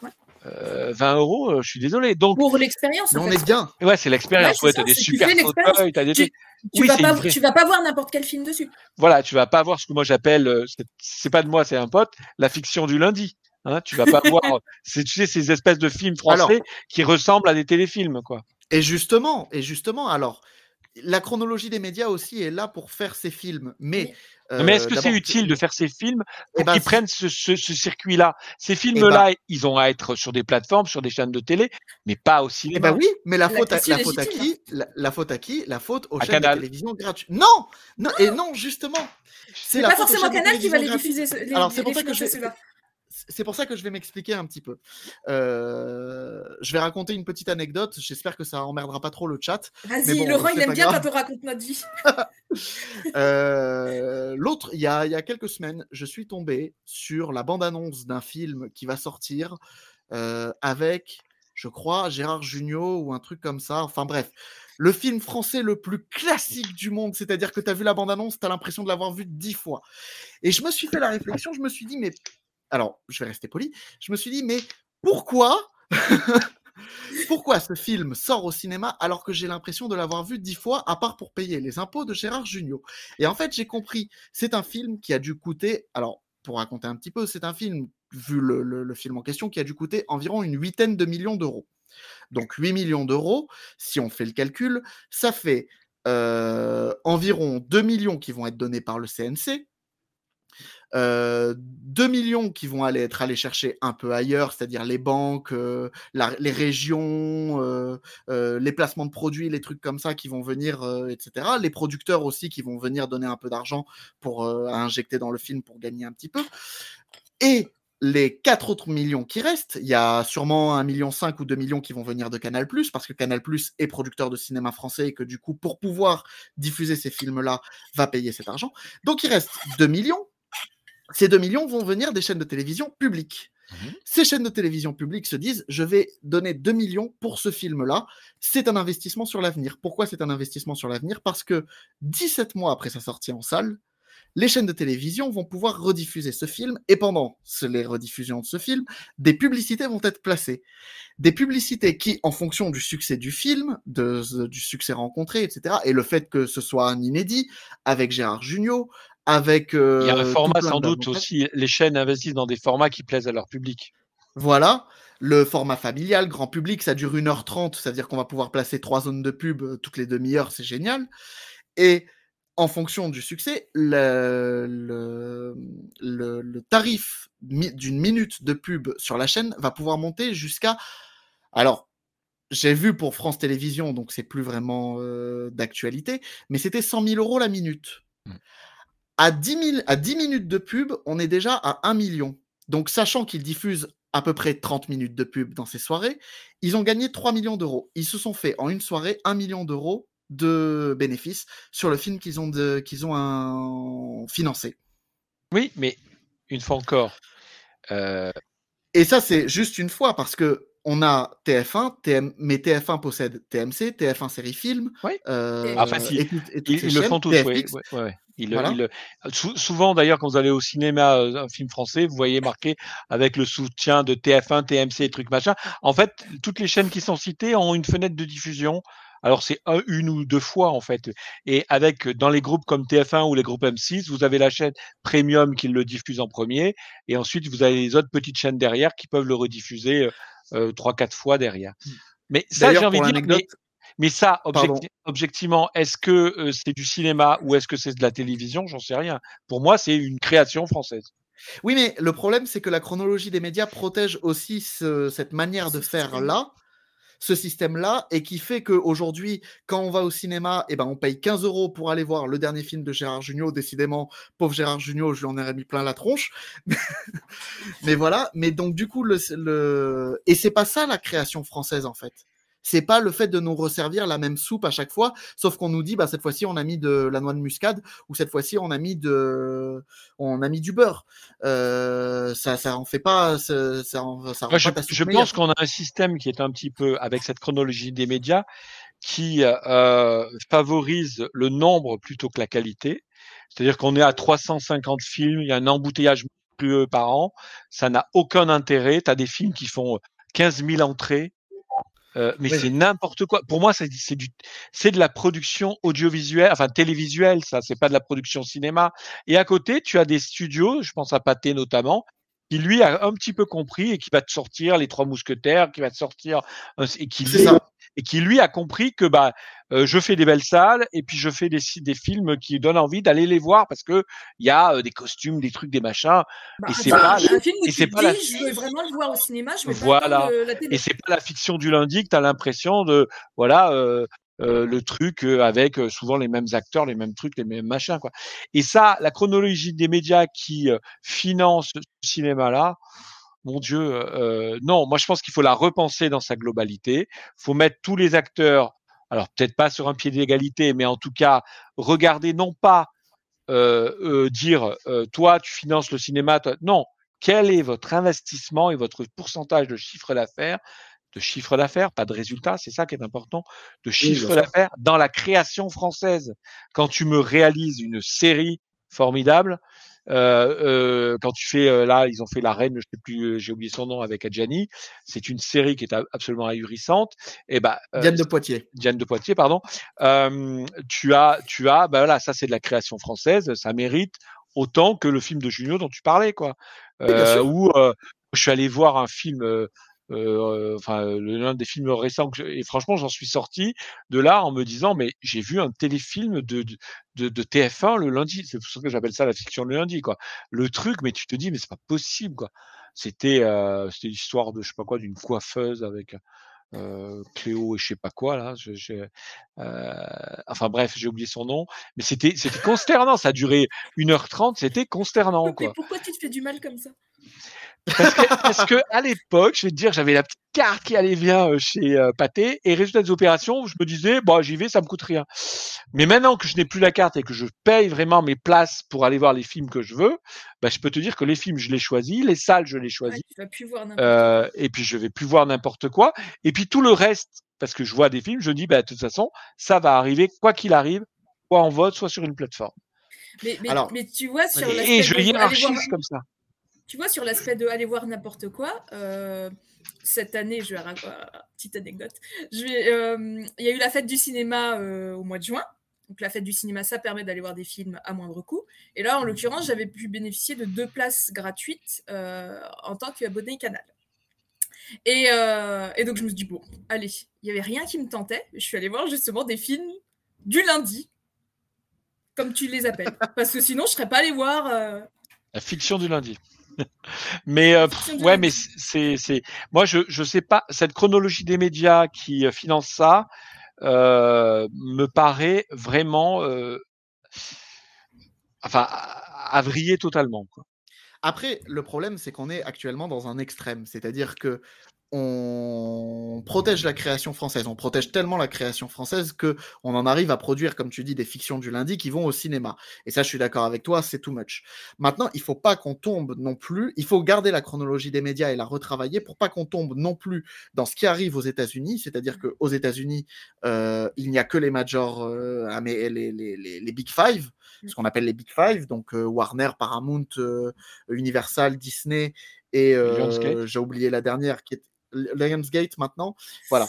Ouais. Euh, 20 euros, euh, je suis désolé. Donc pour l'expérience, on est bien. Ouais, c'est l'expérience. Ouais, ouais t'as des super fauteuils, t'as des tu, tu, oui, vas pas, vraie... tu vas pas voir n'importe quel film dessus. Voilà, tu vas pas voir ce que moi j'appelle, euh, c'est pas de moi, c'est un pote, la fiction du lundi. Hein, tu vas pas voir, c'est tu sais ces espèces de films français alors, qui ressemblent à des téléfilms, quoi. Et justement, et justement, alors la chronologie des médias aussi est là pour faire ces films, mais euh, mais est-ce que c'est utile de faire ces films pour eh ben, qu'ils prennent ce, ce, ce circuit-là? Ces films-là, eh ben, ils ont à être sur des plateformes, sur des chaînes de télé, mais pas au cinéma. Eh ben oui, mais la, faute, à, la faute à qui? La, la, faute à qui? La faute aux à chaînes Canal. de télévision gratuites. Non, non, et non justement. C'est pas forcément Canal qui va les diffuser. Les, Alors c'est pour ça que je c'est pour ça que je vais m'expliquer un petit peu. Euh, je vais raconter une petite anecdote. J'espère que ça emmerdera pas trop le chat. Vas-y, bon, Laurent, il aime bien grave. quand on raconte notre vie. euh, L'autre, il y a, y a, quelques semaines, je suis tombé sur la bande-annonce d'un film qui va sortir euh, avec, je crois, Gérard Jugnot ou un truc comme ça. Enfin bref, le film français le plus classique du monde, c'est-à-dire que tu as vu la bande-annonce, tu as l'impression de l'avoir vu dix fois. Et je me suis fait la réflexion, je me suis dit, mais alors, je vais rester poli, je me suis dit, mais pourquoi Pourquoi ce film sort au cinéma alors que j'ai l'impression de l'avoir vu dix fois, à part pour payer les impôts de Gérard Jugnot Et en fait, j'ai compris, c'est un film qui a dû coûter, alors pour raconter un petit peu, c'est un film, vu le, film en question, qui a dû coûter environ une huitaine de millions d'euros. Donc 8 millions d'euros, si on fait le calcul, ça fait euh, environ 2 millions qui vont être donnés par le CNC, 2 millions qui vont aller être allés chercher un peu ailleurs, c'est-à-dire les banques, euh, les régions, euh, euh, les placements de produits, les trucs comme ça qui vont venir, euh, etc. Les producteurs aussi qui vont venir donner un peu d'argent pour euh, injecter dans le film pour gagner un petit peu. Et les 4 autres millions qui restent, il y a sûrement 1,5 million ou 2 millions qui vont venir de Canal+, parce que Canal+, est producteur de cinéma français et que du coup, pour pouvoir diffuser ces films-là, va payer cet argent. Donc il reste 2 millions. Ces 2 millions vont venir des chaînes de télévision publiques. Mmh. Ces chaînes de télévision publiques se disent, je vais donner 2 millions pour ce film-là. C'est un investissement sur l'avenir. Pourquoi c'est un investissement sur l'avenir? Parce que 17 mois après sa sortie en salle, les chaînes de télévision vont pouvoir rediffuser ce film et pendant les rediffusions de ce film, des publicités vont être placées. Des publicités qui, en fonction du succès du film, de, du succès rencontré, etc., et le fait que ce soit un inédit avec Gérard Jugnot, avec... Il y a un format sans doute aussi, les chaînes investissent dans des formats qui plaisent à leur public. Voilà. Le format familial, grand public, ça dure 1h30, c'est-à-dire qu'on va pouvoir placer trois zones de pub toutes les demi-heures, c'est génial. Et en fonction du succès, le, le, tarif d'une minute de pub sur la chaîne va pouvoir monter jusqu'à. Alors, j'ai vu pour France Télévisions, donc c'est plus vraiment euh, d'actualité, mais c'était 100 000 euros la minute. Mmh. À, 10 à 10 minutes de pub, on est déjà à 1 million. Donc, sachant qu'ils diffusent à peu près 30 minutes de pub dans ces soirées, ils ont gagné 3 millions d'euros. Ils se sont fait en une soirée 1 million d'euros de bénéfices sur le film qu'ils ont, qu'ils ont un... financé. Oui, mais une fois encore. Euh et ça, c'est juste une fois parce que on a TF1, mais TF1 possède TMC, TF1 série film. Oui. Euh, enfin, si, ils, le font tous. Oui, oui, souvent, d'ailleurs, quand vous allez au cinéma, euh, un film français, vous voyez marqué avec le soutien de TF1, TMC et trucs machin. En fait, toutes les chaînes qui sont citées ont une fenêtre de diffusion alors c'est une ou deux fois en fait. Et avec dans les groupes comme TF1 ou les groupes M6, vous avez la chaîne premium qui le diffuse en premier, et ensuite vous avez les autres petites chaînes derrière qui peuvent le rediffuser trois quatre fois derrière. Mmh. Mais ça j'ai envie de dire. Mais, ça, objectivement, est-ce que c'est du cinéma ou est-ce que c'est de la télévision? J'en sais rien. Pour moi, c'est une création française. Oui, mais le problème, c'est que la chronologie des médias protège aussi cette manière de faire là ce système-là et qui fait qu'aujourd'hui, quand on va au cinéma, eh ben, on paye 15 euros pour aller voir le dernier film de Gérard Jugnot. Décidément, pauvre Gérard Jugnot, je lui en ai mis plein la tronche. Mais voilà. Mais donc, du coup, le, le... et c'est pas ça la création française, en fait. C'est pas le fait de nous resservir la même soupe à chaque fois, sauf qu'on nous dit bah cette fois-ci on a mis de la noix de muscade ou cette fois-ci on a mis de on a mis du beurre. Euh, ça ça en fait pas ça, ça, je, pense qu'on a un système qui est un petit peu avec cette chronologie des médias qui euh, favorise le nombre plutôt que la qualité. C'est-à-dire qu'on est à 350 films, il y a un embouteillage plus par an, ça n'a aucun intérêt. Tu as des films qui font 15 000 entrées, euh, mais c'est n'importe quoi. Pour moi, c'est du, c'est de la production audiovisuelle, enfin télévisuelle, ça. C'est pas de la production cinéma. Et à côté, tu as des studios, je pense à Pathé notamment, qui lui a un petit peu compris et qui va te sortir les Trois Mousquetaires, qui va te sortir et qui et qui lui a compris que bah euh, je fais des belles salles et puis je fais des, des films qui donnent envie d'aller les voir parce que il y a euh, des costumes, des trucs, des machins. Bah, et c'est pas un film et c'est pas la... je veux vraiment le voir au cinéma, je veux voilà. Pas la télé. Et c'est pas la fiction du lundi que tu as l'impression de voilà euh, euh, le truc avec souvent les mêmes acteurs, les mêmes trucs, les mêmes machins quoi. Et ça, la chronologie des médias qui financent ce cinéma-là, mon Dieu, euh, non, moi je pense qu'il faut la repenser dans sa globalité. Il faut mettre tous les acteurs, alors peut-être pas sur un pied d'égalité, mais en tout cas, regarder non pas euh, euh, dire toi tu finances le cinéma, non, quel est votre investissement et votre pourcentage de chiffre d'affaires de chiffre d'affaires, pas de résultat, c'est ça qui est important, de chiffre d'affaires dans la création française. Quand tu me réalises une série formidable, euh, euh, quand tu fais euh, là, ils ont fait la reine, je sais plus, j'ai oublié son nom avec Adjani. C'est une série qui est absolument ahurissante. Et bah Diane de Poitiers. Diane de Poitiers, pardon. tu as, tu as, bah voilà, ça c'est de la création française, ça mérite autant que le film de Junio dont tu parlais, quoi. où je suis allé voir un film euh, enfin l'un des films récents et franchement j'en suis sorti de là en me disant mais j'ai vu un téléfilm de, de, de, TF1 le lundi c'est pour ça que j'appelle ça la fiction le lundi quoi le truc mais tu te dis mais c'est pas possible quoi c'était euh, c'était l'histoire de je sais pas quoi d'une coiffeuse avec euh, Cléo et je sais pas quoi là. Je, je, euh, enfin bref, j'ai oublié son nom, mais c'était c'était consternant. Ça a duré 1h30, c'était consternant quoi. pourquoi tu te fais du mal comme ça? Parce que, à l'époque, je vais te dire, j'avais la petite carte qui allait bien euh, chez euh, Pathé et résultat des opérations, je me disais, bon, j'y vais, ça me coûte rien. Mais maintenant que je n'ai plus la carte et que je paye vraiment mes places pour aller voir les films que je veux, bah, je peux te dire que les films, je les choisis, les salles, je les choisis. euh, et puis, je vais plus voir n'importe quoi. Et puis, tout le reste, parce que je vois des films, je dis, bah, de toute façon, ça va arriver, quoi qu'il arrive, soit en vote, soit sur une plateforme. Mais, mais, Alors- mais tu vois, sur Et, et je hiérarchise voir- comme ça. Tu vois, sur l'aspect de aller voir n'importe quoi, euh, cette année, je vais raconter petite anecdote. Je vais, euh, il y a eu la fête du cinéma euh, au mois de juin. Donc la fête du cinéma, ça permet d'aller voir des films à moindre coût. Et là, en l'occurrence, j'avais pu bénéficier de deux places gratuites euh, en tant qu'abonné canal. Et, euh, et donc je me suis dit, bon, allez, il n'y avait rien qui me tentait. Je suis allée voir justement des films du lundi, comme tu les appelles. Parce que sinon, je ne serais pas allée voir... euh, La fiction du lundi. Mais euh, pff, ouais, mais c'est c'est moi je je sais pas cette chronologie des médias qui euh, finance ça euh, me paraît vraiment euh, enfin vriller totalement quoi. Après, le problème, c'est qu'on est actuellement dans un extrême. C'est-à-dire que on protège la création française. On protège tellement la création française que on en arrive à produire, comme tu dis, des fictions du lundi qui vont au cinéma. Et ça, je suis d'accord avec toi, c'est too much. Maintenant, il faut pas qu'on tombe non plus. Il faut garder la chronologie des médias et la retravailler pour pas qu'on tombe non plus dans ce qui arrive aux États-Unis. C'est-à-dire qu'aux États-Unis, euh, il n'y a que les majors, euh, les, les, les, les Big Five, ce qu'on appelle les Big Five, donc euh, Warner, Paramount, Universal, Disney et euh, j'ai oublié la dernière qui est Lionsgate maintenant. Voilà.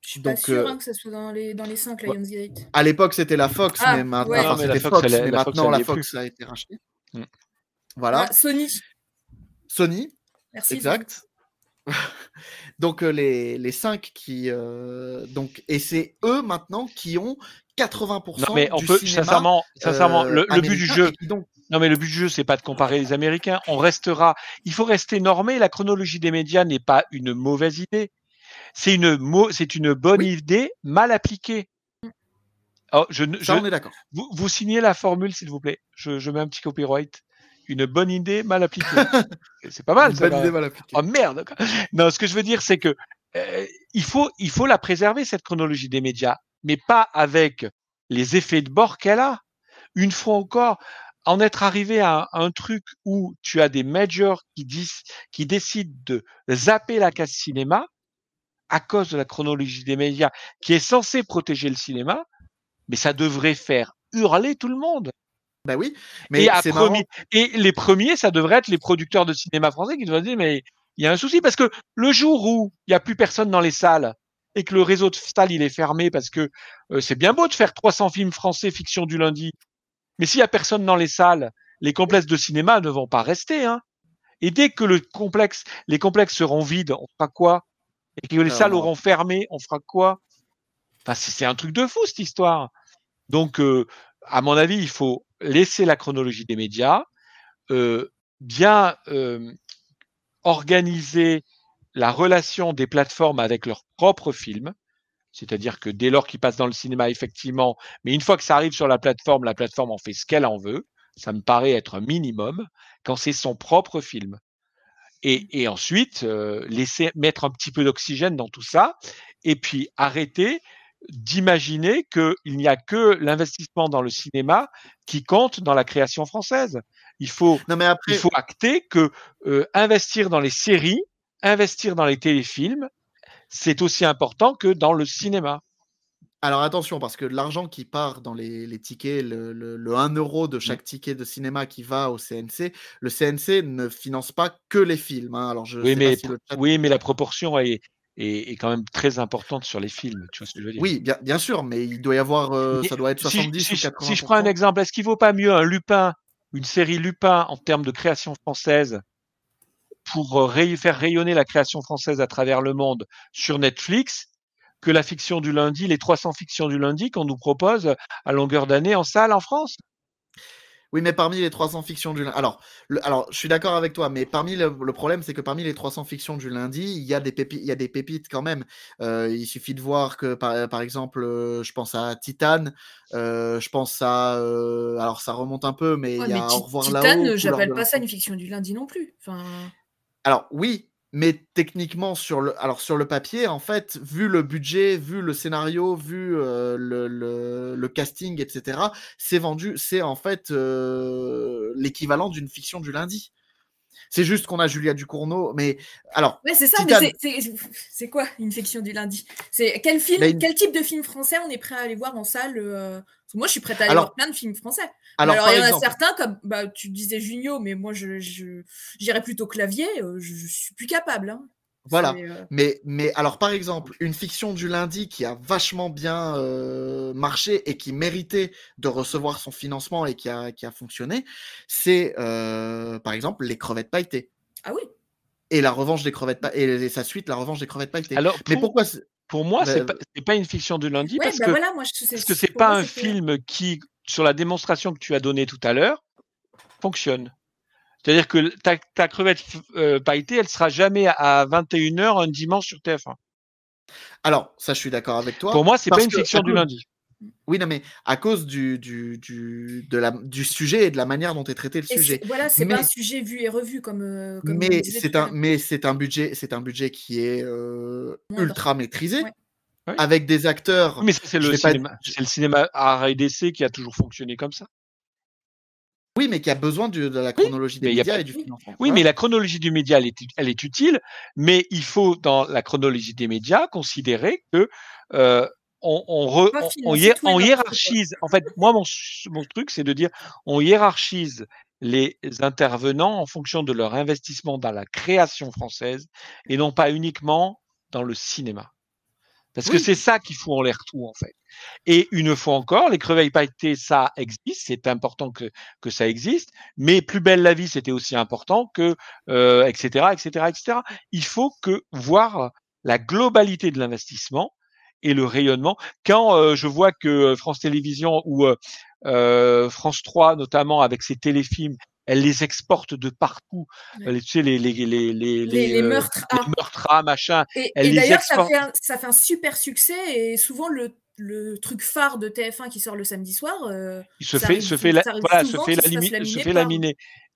Je suis pas Donc, sûre euh, hein, que ça soit dans les, dans les 5 ouais. Lionsgate. À l'époque, c'était la Fox, Ah, mais maintenant, ouais. enfin, Non, mais la c'était Fox, Fox, mais la Fox, maintenant elle la Fox plus. a été rachetée. Mm. Voilà. Ah, Sony. Sony, Merci. exact. donc euh, les, les cinq qui euh, donc et c'est eux maintenant qui ont 80% Non mais on du peut cinéma, sincèrement sincèrement euh, le, le but du américain jeu donc Non, mais le but du jeu, c'est pas de comparer les Américains. On restera. Il faut rester normé. La chronologie des médias n'est pas une mauvaise idée. C'est une c'est une bonne Oui. idée mal appliquée. Oh, je, ne- ça je- on est d'accord. vous, vous signez la formule, s'il vous plaît. Je, je mets un petit copyright. Une bonne idée mal appliquée. c'est pas mal, Une ça. bonne idée mal appliquée. Oh merde. Non, ce que je veux dire, c'est que euh, il faut il faut la préserver cette chronologie des médias, mais pas avec les effets de bord qu'elle a. Une fois encore, en être arrivé à un, truc où tu as des majors qui disent qui décident de zapper la case cinéma à cause de la chronologie des médias qui est censée protéger le cinéma, mais ça devrait faire hurler tout le monde. Bah oui, mais et, à c'est marrant. premier- et les premiers, ça devrait être les producteurs de cinéma français qui devraient dire mais il y a un souci parce que le jour où il y a plus personne dans les salles et que le réseau de salles il est fermé parce que euh, c'est bien beau de faire 300 films français fiction du lundi, mais s'il y a personne dans les salles, les complexes de cinéma ne vont pas rester. Hein. Et dès que le complexe, les complexes seront vides, on fera quoi? Et que les Alors, salles auront fermé, on fera quoi? Enfin, c'est un truc de fou cette histoire. Donc, euh, à mon avis, il faut laisser la chronologie des médias, euh, bien euh, organiser la relation des plateformes avec leurs propres films. C'est-à-dire que dès lors qu'ils passent dans le cinéma, effectivement, mais une fois que ça arrive sur la plateforme, la plateforme en fait ce qu'elle en veut. Ça me paraît être un minimum quand c'est son propre film. Et, et ensuite, euh, laisser mettre un petit peu d'oxygène dans tout ça, et puis arrêter d'imaginer qu'il n'y a que l'investissement dans le cinéma qui compte dans la création française. Il faut, Non mais après il faut acter que euh, investir dans les séries, investir dans les téléfilms, c'est aussi important que dans le cinéma. Alors attention, parce que l'argent qui part dans les, les tickets, le, le, le 1 euro de chaque ticket de cinéma qui va au CNC, le CNC ne finance pas que les films. hein. Alors je Oui, sais mais, pas si le chat- oui, mais la proportion est, est, est quand même très importante sur les films. Tu vois ce que je veux dire Oui, bien, bien sûr, mais il doit y avoir, euh, ça doit être si- 70 si, ou je- 80 si je prends un exemple, est-ce qu'il vaut pas mieux un Lupin, une série Lupin en termes de création française pour euh, ray- faire rayonner la création française à travers le monde sur Netflix que la fiction du lundi, les 300 fictions du lundi qu'on nous propose à longueur d'année en salle en France Oui, mais parmi les 300 fictions du lundi. Alors, le- alors, je suis d'accord avec toi, mais parmi le, le problème, c'est que parmi les 300 fictions du lundi, il y a des pépites, il y a des pépites quand même. Euh, il suffit de voir que, par, par exemple, euh, je pense à Titan, euh, je pense à. euh, alors, ça remonte un peu, mais Ouais, il y a Au revoir Titan, là-haut. Couleur j'appelle pas ça une fiction du lundi non plus. Enfin, Alors oui, mais techniquement sur le, alors sur le papier, en fait, vu le budget, vu le scénario, vu euh, le, casting, etc., c'est vendu, c'est en fait euh, l'équivalent d'une fiction du lundi. C'est juste qu'on a Julia Ducournau, mais alors. Ouais, c'est ça, mais c'est- quoi une fiction du lundi? C'est quel film, une- quel type de film français on est prêt à aller voir en salle euh, Moi, je suis prête à aller Alors- voir plein de films français. Alors, il y en a exemple- certains comme bah, tu disais Junio, mais moi, je je- j'irais plutôt clavier. euh, je, je suis plus capable. hein. Voilà. Euh, Mais, mais alors, par exemple, une fiction du lundi qui a vachement bien euh, marché et qui méritait de recevoir son financement et qui a, qui a fonctionné, c'est euh, par exemple Les crevettes pailletées. Ah oui. Et la revanche des crevettes pa- et, sa suite, La revanche des crevettes pailletées. Alors, mais pour- pourquoi c'est- Pour moi, c'est Bah, pas, c'est pas une fiction du lundi Ouais, parce bah que voilà, moi, je- c'est- parce que c'est pas moi, un film qui, sur la démonstration que tu as donnée tout à l'heure, fonctionne. C'est-à-dire que ta, ta crevette euh, pailletée, elle sera jamais à 21h un dimanche sur TF1. Alors, ça, je suis d'accord avec toi. Pour moi, c'est pas une fiction du lundi. Oui, non, mais à cause du, du, du, de la, du sujet et de la manière dont est traité le Et sujet. Voilà, c'est mais, pas un sujet vu et revu comme. euh, comme mais c'est un, mais c'est un budget, c'est un budget qui est euh, ultra maîtrisé, Ouais. avec des acteurs. Mais c'est le pas- le cinéma art et d'essai qui a toujours fonctionné comme ça. Oui, mais qui a besoin de la chronologie des médias pas- et du financement. Oui, Voilà. mais la chronologie du média, elle est, elle est utile, mais il faut, dans la chronologie des médias, considérer que euh, on, on, re- on- hiér- hiérarchise. En fait, moi, mon truc, c'est de dire, on hiérarchise les intervenants en fonction de leur investissement dans la création française et non pas uniquement dans le cinéma. Parce que c'est ça qui fout en l'air tout, en fait. Et une fois encore, les creveilles pailletées, ça existe, c'est important que, que ça existe, mais plus belle la vie, c'était aussi important que, euh, etc., etc., etc. Il faut que voir la globalité de l'investissement et le rayonnement. Quand euh, je vois que France Télévisions ou euh, euh, France 3, notamment avec ses téléfilms, elle les exporte de partout. Ouais. Tu sais, les, les, les, les, Les, euh, meurtres. les ah. meurtres, machin. Et, d'ailleurs, ça fait un super succès et souvent le, le truc phare de TF1 qui sort le samedi soir. euh, Il se fait, se fait, la- voilà, fait, laminer, se fait.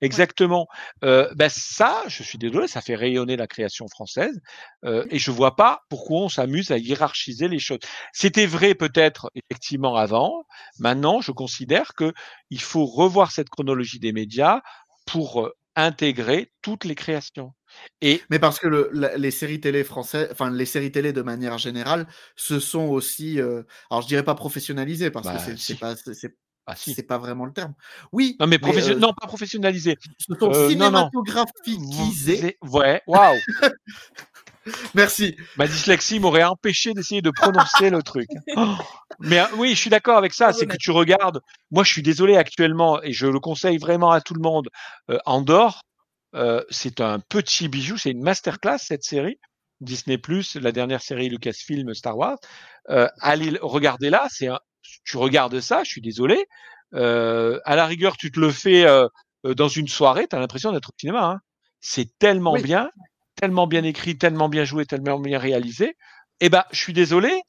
Exactement. Euh, ben ça, je suis désolé, ça fait rayonner la création française, euh, et je vois pas pourquoi on s'amuse à hiérarchiser les choses. C'était vrai peut-être effectivement avant. Maintenant, je considère que il faut revoir cette chronologie des médias pour intégrer toutes les créations. Et Mais parce que le- la- les séries télé françaises, enfin les séries télé de manière générale, se sont aussi, euh, alors je dirais pas professionnalisées parce Bah, que c'est si. c'est pas, c'est c'est- ah si. c'est pas vraiment le terme. Oui, Non mais, profession- euh, non pas professionnalisé. se sont euh, cinématographiquisées. Ouais. Waouh. Merci. Ma dyslexie m'aurait empêché d'essayer de prononcer le truc. Oh. Mais euh, oui, je suis d'accord avec ça. C'est que tu regardes. Moi, je suis désolé actuellement, et je le conseille vraiment à tout le monde. Euh, Andorre, euh, c'est un petit bijou. C'est une masterclass cette série. Disney la dernière série Lucasfilm Star Wars. Euh, allez le- regardez-la. C'est un, tu regardes ça. Je suis désolé. Euh, à la rigueur, tu te le fais euh, dans une soirée. T'as l'impression d'être au cinéma. Hein. C'est tellement Oui. bien, tellement bien écrit, tellement bien joué, tellement bien réalisé. Eh ben, je suis désolé.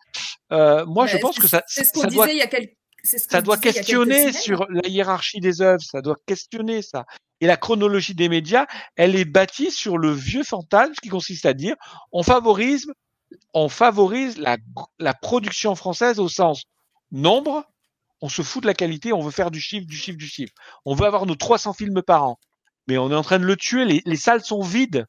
Euh, moi, je Mais pense que ça, C'est ce qu'on disait doit, il y a quelques. Ce ça doit questionner sur la hiérarchie des œuvres. Ça doit questionner ça. Et la chronologie des médias, elle est bâtie sur le vieux fantasme qui consiste à dire on favorise, on favorise la, la production française au sens nombre. On se fout de la qualité, on veut faire du chiffre, du chiffre, du chiffre. On veut avoir nos 300 films par an. Mais on est en train de le tuer, les, les salles sont vides.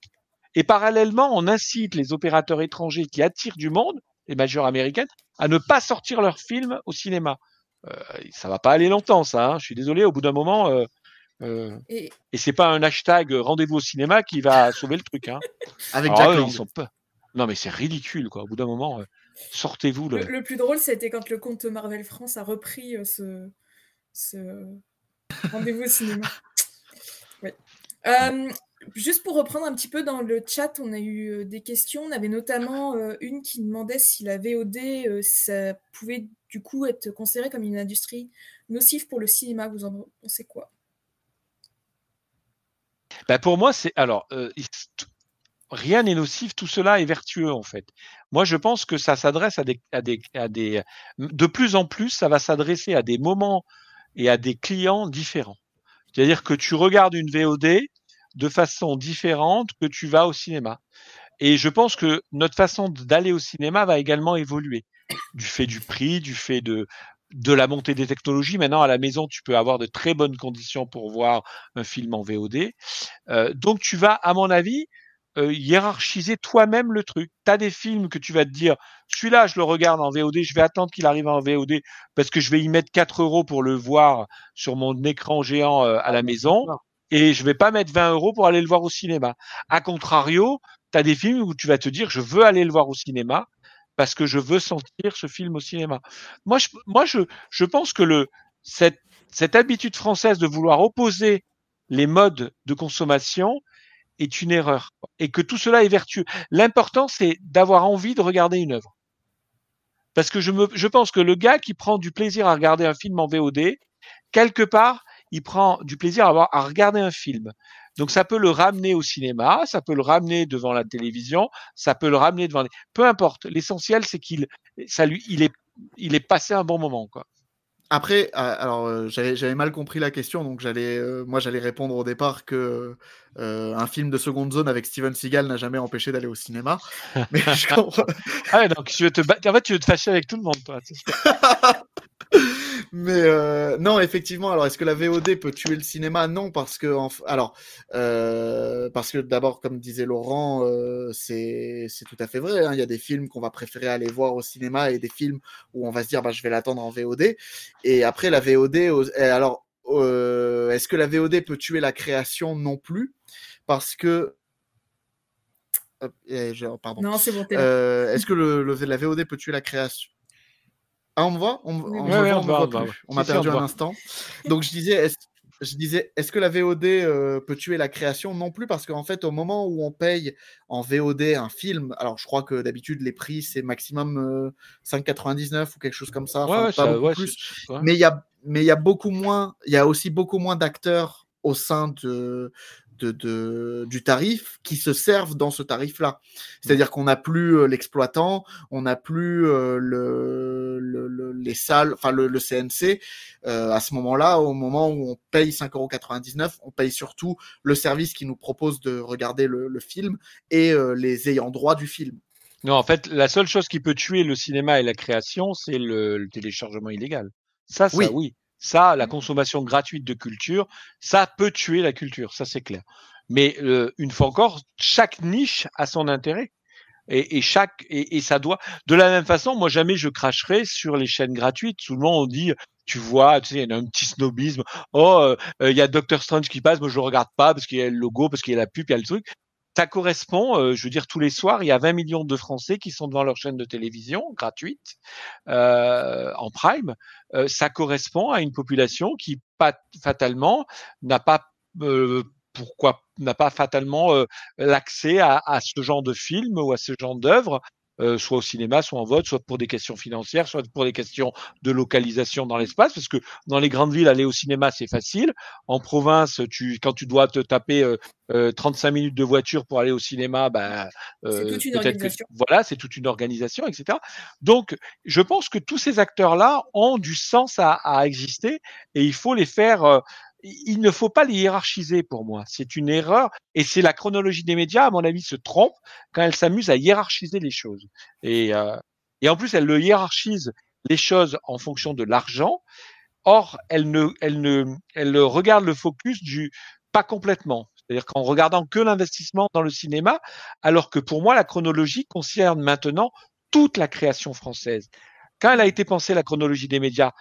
Et parallèlement, on incite les opérateurs étrangers qui attirent du monde, les majors américaines, à ne pas sortir leurs films au cinéma. Euh, ça va pas aller longtemps, ça. hein. Je suis désolé, au bout d'un moment, euh, euh, Et, et c'est pas un hashtag rendez-vous au cinéma qui va sauver le truc. Hein. Avec Alors, Jack eux, ils sont pas. Non, mais c'est ridicule, quoi. Au bout d'un moment, euh, sortez-vous le, le. le plus drôle, c'était quand le compte Marvel France a repris euh, ce, ce rendez-vous au cinéma. Ouais. Juste pour reprendre un petit peu dans le chat, on a eu euh, des questions. On avait notamment euh, une qui demandait si la VOD, euh, ça pouvait du coup être considéré comme une industrie nocive pour le cinéma. Vous en pensez quoi? Bah, pour moi, c'est alors rien n'est nocif, tout cela est vertueux en fait. Moi, je pense que ça s'adresse à des, à des, à des, de plus en plus, ça va s'adresser à des moments et à des clients différents. C'est-à-dire que tu regardes une VOD de façon différente que tu vas au cinéma. Et je pense que notre façon d'aller au cinéma va également évoluer du fait du prix, du fait de de la montée des technologies. Maintenant, à la maison, tu peux avoir de très bonnes conditions pour voir un film en VOD. Euh, donc, tu vas, à mon avis, euh, hiérarchiser toi-même le truc. Tu as des films que tu vas te dire, celui-là, je le regarde en VOD, je vais attendre qu'il arrive en VOD parce que je vais y mettre 4 euros pour le voir sur mon écran géant euh, à la maison et je vais pas mettre 20 euros pour aller le voir au cinéma. A contrario, tu as des films où tu vas te dire, je veux aller le voir au cinéma parce que je veux sentir ce film au cinéma. Moi, je, moi, je, je pense que le, cette, cette habitude française de vouloir opposer les modes de consommation est une erreur et que tout cela est vertueux. L'important, c'est d'avoir envie de regarder une œuvre. Parce que je, me, je pense que le gars qui prend du plaisir à regarder un film en VOD, quelque part, il prend du plaisir à, avoir, à regarder un film. Donc ça peut le ramener au cinéma, ça peut le ramener devant la télévision, ça peut le ramener devant. Peu importe. L'essentiel, c'est qu'il, ça lui, il est, il est passé un bon moment, quoi. Après, euh, alors euh, j'avais mal compris la question, donc j'allais, euh, moi j'allais répondre au départ que un film de seconde zone avec Steven Seagal n'a jamais empêché d'aller au cinéma. Mais je ah donc tu veux te, en fait tu veux te fâcher avec tout le monde, toi. Mais euh, non, effectivement. Alors, est-ce que la VOD peut tuer le cinéma? Non, parce que alors euh, parce que d'abord, comme disait Laurent, euh, c'est c'est tout à fait vrai. hein. Il y a des films qu'on va préférer aller voir au cinéma et des films où on va se dire bah je vais l'attendre en VOD. Et après la VOD, alors est-ce que la VOD peut tuer la création? Non plus, parce que pardon. Non, c'est bon. Est-ce que le, le- la VOD peut tuer la création? Ah, on me voit? On, me Ouais, on me voit, voit plus. m'a perdu un instant. Donc je disais, est-ce, je disais, est-ce que la VOD euh, peut tuer la création? Non plus, parce qu'en fait, au moment où on paye en VOD un film, alors je crois que d'habitude les prix c'est maximum euh, 5,99 ou quelque chose comme ça, Ouais, enfin ouais, pas ça- plus. Mais il y a, mais il y a beaucoup moins, il y a aussi beaucoup moins d'acteurs au sein de, de, de- du tarif qui se servent dans ce tarif-là. C'est-à-dire qu'on n'a plus euh, l'exploitant, on n'a plus euh, le, le- le- les salles, enfin le, le CNC. Euh, à ce moment-là, au moment où on paye 5,99€, on paye surtout le service qui nous propose de regarder le, film et euh, les ayants droit du film. Non, en fait, la seule chose qui peut tuer le cinéma et la création, c'est le, le téléchargement illégal. Ça, ça, Oui. oui. Ça, la consommation gratuite de culture, ça peut tuer la culture, ça c'est clair. Mais euh, une fois encore, chaque niche a son intérêt. Et, et chaque et, et ça doit de la même façon moi jamais je cracherai sur les chaînes gratuites souvent on dit tu vois tu sais il y a un petit snobisme oh euh, euh, il y a Doctor Strange qui passe moi je regarde pas parce qu'il y a le logo parce qu'il y a la pub il y a le truc ça correspond, euh, je veux dire, tous les soirs, il y a 20 millions de Français qui sont devant leur chaîne de télévision gratuite euh, en prime. Euh, ça correspond à une population qui, fatalement, n'a pas pourquoi n'a pas fatalement l'accès à, à ce genre de film ou à ce genre d'œuvre, euh, soit au cinéma, soit en vote, soit pour des questions financières, soit pour des questions de localisation dans l'espace, parce que dans les grandes villes, aller au cinéma, c'est facile. En province, tu, quand tu dois te taper euh, euh, 35 minutes de voiture pour aller au cinéma, ben, C'est euh, toute une peut-être que- organisation. voilà, c'est toute une organisation, etc. Donc, je pense que tous ces acteurs-là ont du sens à, à exister et il faut les faire. Il ne faut pas les hiérarchiser pour moi. C'est une erreur et c'est la chronologie des médias, à mon avis, se trompe quand elle s'amuse à hiérarchiser les choses. Et, euh, et en plus, elle le hiérarchise les choses en fonction de l'argent. Or, elle ne, elle ne, elle regarde le focus du pas complètement. C'est-à-dire qu'en regardant que l'investissement dans le cinéma, alors que pour moi, la chronologie concerne maintenant toute la création française. Quand elle a été pensée, la chronologie des médias,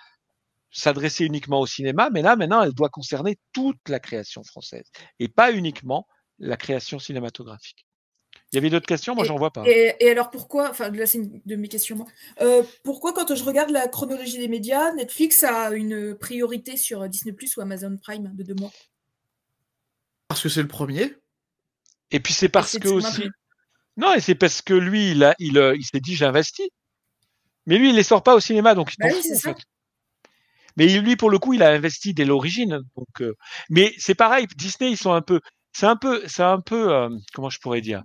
s'adressait uniquement au cinéma, mais là, maintenant, elle doit concerner toute la création française et pas uniquement la création cinématographique. Il y avait d'autres questions? Moi, j'en vois pas. Et, et alors pourquoi, enfin là c'est une de mes questions, moi. Euh, pourquoi quand je regarde la chronologie des médias, Netflix a une priorité sur Disney Plus ou Amazon Prime de deux mois? Parce que c'est le premier. Et puis c'est parce que aussi. Non, et c'est parce que lui, il, a, il, euh, il s'est dit j'investis. Mais lui, il les sort pas au cinéma, donc il Bah oui, fout, c'est en ça. fait. Mais lui, pour le coup, il a investi dès l'origine. Donc, euh, mais c'est pareil, Disney, ils sont un peu, c'est un peu, c'est un peu, euh, comment je pourrais dire?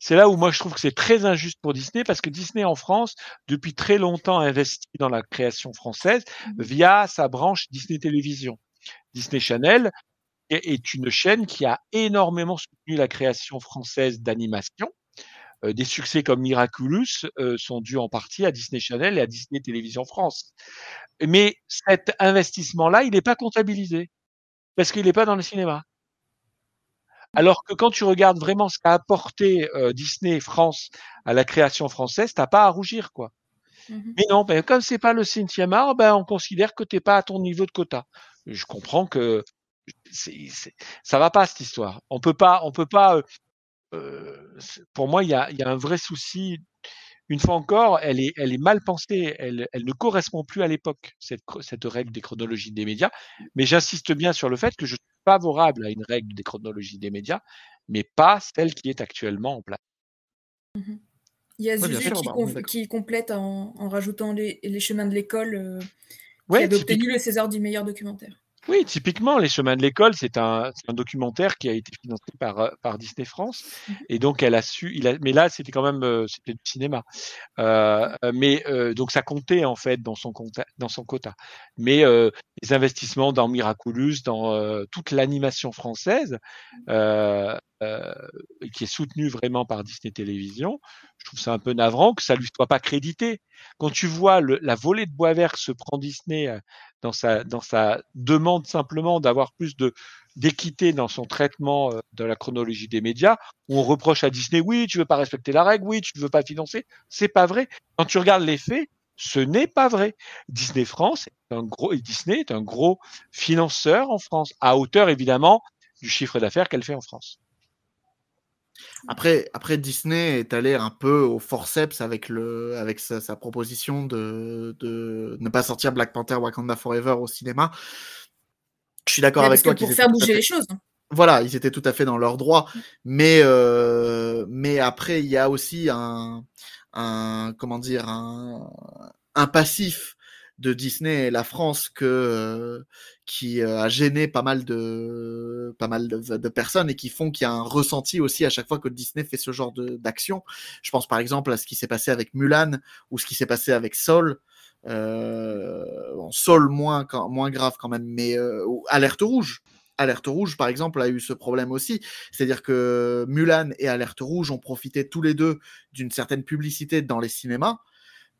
C'est là où moi je trouve que c'est très injuste pour Disney parce que Disney en France, depuis très longtemps, investit dans la création française via sa branche Disney Télévision. Disney Channel est est une chaîne qui a énormément soutenu la création française d'animation. Euh, des succès comme Miraculous euh, sont dus en partie à Disney Channel et à Disney Télévision France. Mais cet investissement-là, il n'est pas comptabilisé parce qu'il n'est pas dans le cinéma. Alors que quand tu regardes vraiment ce qu'a apporté euh, Disney France à la création française, t'as pas à rougir, quoi. Mhm. Mais non, ben, comme c'est pas le cinquième ben, on considère que t'es pas à ton niveau de quota. Je comprends que c'est, c'est- ça va pas cette histoire. On peut pas, on peut pas. Euh, pour moi, il y a, il y a un vrai souci. Une fois encore, elle est, elle est mal pensée. Elle, elle ne correspond plus à l'époque cette, règle des chronologies des médias. Mais j'insiste bien sur le fait que je suis favorable à une règle des chronologies des médias, mais pas celle qui est actuellement en place. Mhm. Il y a Ouais, Zuzé qui, bah, qui complète en, en rajoutant les, les chemins de l'école euh, qui Ouais, typique- obtenu le César du meilleur documentaire. Oui, typiquement, Les Chemins de l'école, c'est un, un documentaire qui a été financé par, euh, par Disney France. Et donc, elle a su, il a, mais là, c'était quand même, euh, c'était du cinéma. Euh, mais, euh, donc, ça comptait, en fait, dans son, compta, dans son quota. Mais euh, les investissements dans Miraculous, dans euh, toute l'animation française, euh, euh, qui est soutenue vraiment par Disney Télévision, je trouve ça un peu navrant que ça lui soit pas crédité. Quand tu vois le, la volée de bois vert que se prend Disney dans sa, dans sa demande simplement d'avoir plus de d'équité dans son traitement euh, de la chronologie des médias, on reproche à Disney, oui, tu veux pas respecter la règle, oui, tu ne veux pas financer. C'est pas vrai. Quand tu regardes les faits, ce n'est pas vrai. Disney France est un gros, et Disney est un gros financeur en France, à hauteur évidemment du chiffre d'affaires qu'elle fait en France. Après, après, Disney est allé un peu au forceps avec, le, avec sa, sa proposition de, de ne pas sortir Black Panther Wakanda Forever au cinéma. Je suis d'accord Ouais, avec toi pour faire bouger fait- les choses. hein. Voilà, ils étaient tout à fait dans leur droit. Mais, euh, mais après, il y a aussi un, un comment dire, un, un passif de Disney et la France que, euh, qui euh, a gêné pas mal de, pas mal de, personnes et qui font qu'il y a un ressenti aussi à chaque fois que Disney fait ce genre d'action. Je pense par exemple à ce qui s'est passé avec Mulan ou ce qui s'est passé avec Sol. Euh, Sol moins, moins grave quand même, mais Alerte Rouge. Alerte Rouge, par exemple, a eu ce problème aussi. C'est-à-dire que Mulan et Alerte Rouge ont profité tous les deux d'une certaine publicité dans les cinémas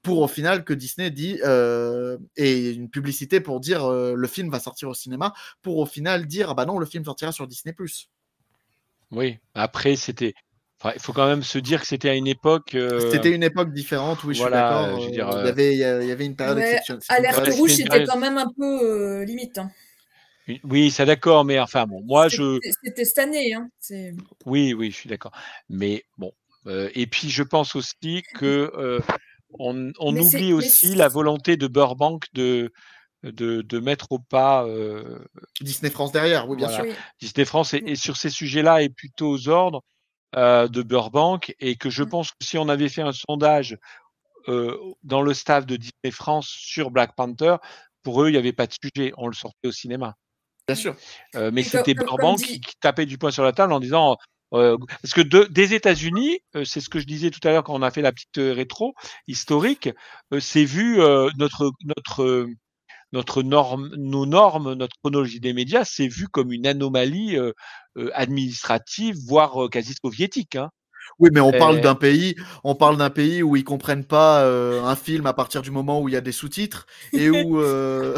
pour au final que Disney dit euh, et une publicité pour dire euh, le film va sortir au cinéma pour au final dire ah bah non le film sortira sur Disney Oui. Après, c'était. enfin, il faut quand même se dire que c'était à une époque. euh, C'était une époque différente, oui, voilà, je suis d'accord. euh, Il y avait, il y a- il y avait une période exceptionnelle. Alerte rouge, c'était quand même un peu euh, limite. hein. Oui, c'est d'accord, mais enfin bon, moi je. C'était- cette année. Hein. Oui, oui, je suis d'accord. Mais bon, euh, et puis je pense aussi que euh, on, oublie aussi la volonté de Burbank de de, de mettre au pas euh, Disney France derrière, oui, bien voilà. sûr. Oui. Disney France et, et sur ces sujets-là est plutôt aux ordres euh, de Burbank et que je Mm. pense que si on avait fait un sondage euh, dans le staff de Disney France sur Black Panther, pour eux il n'y avait pas de sujet, on le sortait au cinéma. Bien sûr. Euh, mais c'était Burbank dit- qui, qui tapait du poing sur la table en disant euh, parce que de- des États-Unis, euh, c'est ce que je disais tout à l'heure quand on a fait la petite euh, rétro historique, c'est vu notre notre notre norme, nos normes, notre chronologie des médias, c'est vu comme une anomalie administrative, voire quasi soviétique. Hein. Oui, mais on parle d'un pays, on parle d'un pays où ils comprennent pas euh, un film à partir du moment où il y a des sous-titres et où euh,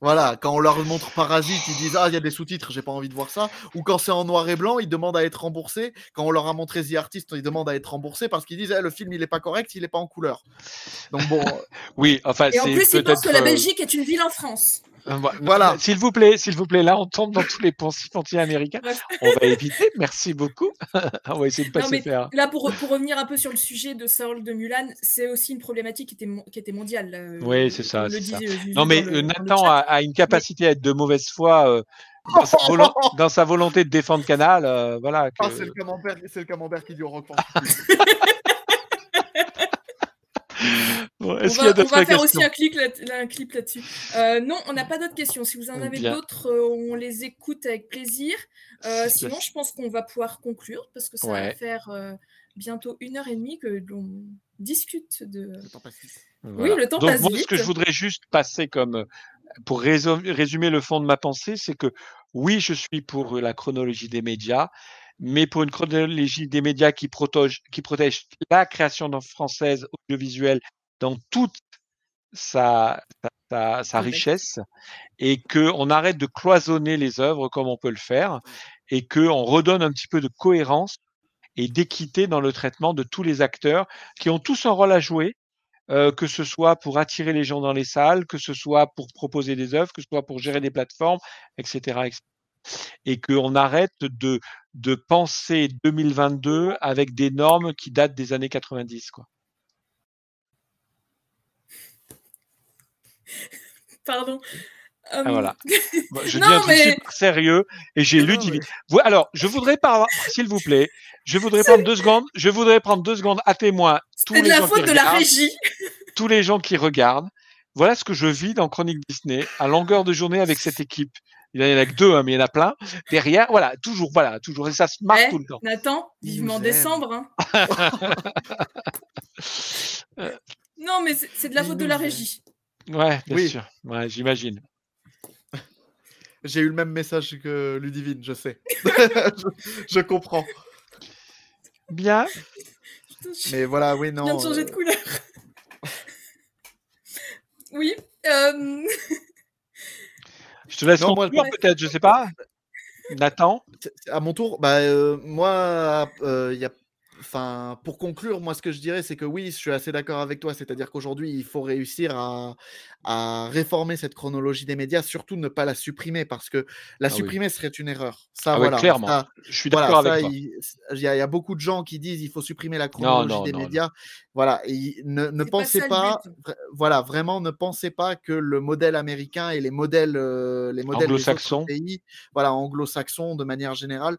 voilà, quand on leur montre Parasite, ils disent ah il y a des sous-titres, j'ai pas envie de voir ça. Ou quand c'est en noir et blanc, ils demandent à être remboursés. Quand on leur a montré The Artist, ils demandent à être remboursés parce qu'ils disent Eh, le film il est pas correct, il est pas en couleur. Donc bon, Oui, enfin Et en plus, ils pensent que la euh, Belgique est une ville en France. Euh, vo- Voilà. S'il vous plaît, s'il vous plaît, là on tombe dans tous les poncifs anti-américains. On va éviter. Merci beaucoup. on va essayer de pas Non, mais faire. là, pour, pour revenir un peu sur le sujet de Saul de Mulan, c'est aussi une problématique qui était, qui était mondiale. euh, Oui, c'est ça, euh, Non, mais le- euh, Nathan a, a une capacité à être de mauvaise foi euh, dans, sa volo- dans sa volonté de défendre Canal. euh, voilà. Ah, c'est le camembert, c'est le camembert qui dit au roquefort. Bon, On Est-ce qu'il y va, on faire aussi un, clic là- là- un clip là-dessus. Euh, non, on n'a pas d'autres questions. Si vous en avez Bien. d'autres, euh, on les écoute avec plaisir. Euh, Si- sinon, je pense qu'on va pouvoir conclure parce que ça va faire euh, bientôt une heure et demie que l'on discute de. Le temps passe vite. Voilà. Oui, le temps Donc passe moi, vite. ce que je voudrais juste passer comme pour résumer le fond de ma pensée, c'est que oui, je suis pour la chronologie des médias, mais pour une chronologie des médias qui protège, qui protège la création française audiovisuelle dans toute sa, sa, sa richesse et qu'on arrête de cloisonner les œuvres comme on peut le faire et qu'on redonne un petit peu de cohérence et d'équité dans le traitement de tous les acteurs qui ont tous un rôle à jouer, euh, que ce soit pour attirer les gens dans les salles, que ce soit pour proposer des œuvres, que ce soit pour gérer des plateformes, etc. etc. Et qu'on arrête de, de penser 2022 avec des normes qui datent des années 90. Quoi. Pardon. Ah, voilà. Je non, dis un truc mais... super sérieux et j'ai lu Divine. Mais... Alors, je voudrais pas, s'il vous plaît, je voudrais prendre deux secondes. Je voudrais prendre deux secondes à témoin tous les de la gens faute qui de regardent, la régie. tous les gens qui regardent. Voilà ce que je vis dans Chronique Disney à longueur de journée avec cette équipe. Il n'y en a que deux, hein, mais il y en a plein. Derrière, voilà, toujours, voilà, toujours. Et ça se marque Eh, tout le temps. Nathan, vivement décembre. hein. non, mais c'est c'est de la Il faute de la aime. régie. Ouais, bien Oui. sûr. Ouais, j'imagine. J'ai eu le même message que Ludivine, je sais. je, je comprends. Bien. Mais voilà, oui, je viens non. de changer de euh, couleur. oui. euh, Je te laisse Non, moi, peut-être, je sais pas. Nathan? à mon tour, bah, euh, moi, euh, il y a. Enfin, pour conclure, moi, ce que je dirais, c'est que oui, je suis assez d'accord avec toi. C'est-à-dire qu'aujourd'hui, il faut réussir à, à réformer cette chronologie des médias, surtout ne pas la supprimer, parce que la Ah oui. supprimer serait une erreur. Ça, Ah ouais, voilà. clairement. ça- Je suis Voilà, d'accord ça, avec toi. il y, a il y a beaucoup de gens qui disent il faut supprimer la chronologie non, des non, non. médias. Voilà, et ne, ne C'est pas pensez pas, voilà, vraiment ne pensez pas que le modèle américain et les modèles, euh, les modèles des autres Anglo-saxon. pays, voilà, anglo-saxons de manière générale,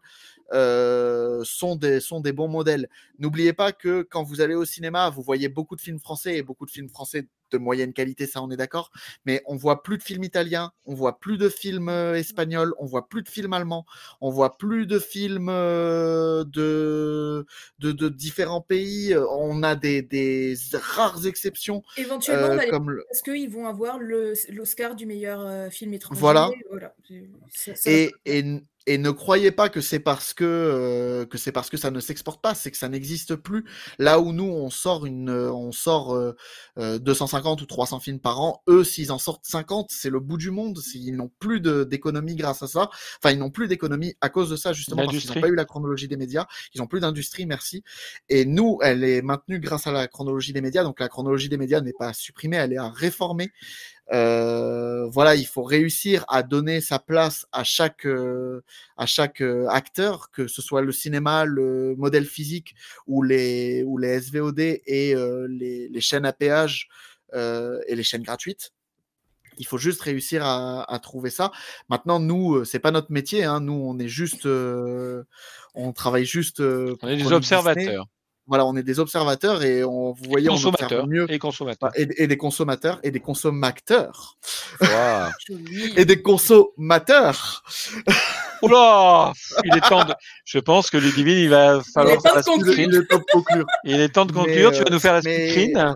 euh, sont des sont des bons modèles. N'oubliez pas que quand vous allez au cinéma, vous voyez beaucoup de films français et beaucoup de films français de moyenne qualité, ça on est d'accord, mais on voit plus de films italiens, on voit plus de films euh, espagnols, on voit plus de films allemands, on voit plus de films euh, de, de, de différents pays. On a des, des rares exceptions Éventuellement, euh, comme le- parce qu'ils vont avoir l'Oscar du meilleur film étranger. Voilà. voilà. C'est- ça- ça- et, et ne croyez pas que c'est parce que euh, que c'est parce que ça ne s'exporte pas, c'est que ça n'existe plus. Là où nous on sort une, euh, on sort euh, euh, 250 ou 300 films par an, eux s'ils en sortent 50, c'est le bout du monde. S'ils n'ont plus d'économie grâce à ça, enfin ils n'ont plus d'économie à cause de ça justement parce qu'ils n'ont pas eu la chronologie des médias, ils n'ont plus d'industrie, merci. Et nous, elle est maintenue grâce à la chronologie des médias. Donc la chronologie des médias n'est pas à supprimer, elle est à réformer. Euh, voilà, il faut réussir à donner sa place à chaque euh, à chaque euh, acteur, que ce soit le cinéma, le modèle physique ou les ou les SVOD et euh, les, les chaînes à péage euh, et les chaînes gratuites. Il faut juste réussir à, à trouver ça. Maintenant, nous, c'est pas notre métier. Hein. Nous, on est juste, euh, on travaille juste. euh, On est des Disney. Voilà, on est des observateurs et on, vous voyez, on observe mieux Et consommateurs. et, et des consommateurs et des consommateurs et des consommateurs. Oh là Il est temps de. Je pense que Ludivine, il va falloir est temps faire la conclure. Il screen. est temps de conclure. Il est temps de Mais, conclure. Tu vas euh, nous faire la speed screen.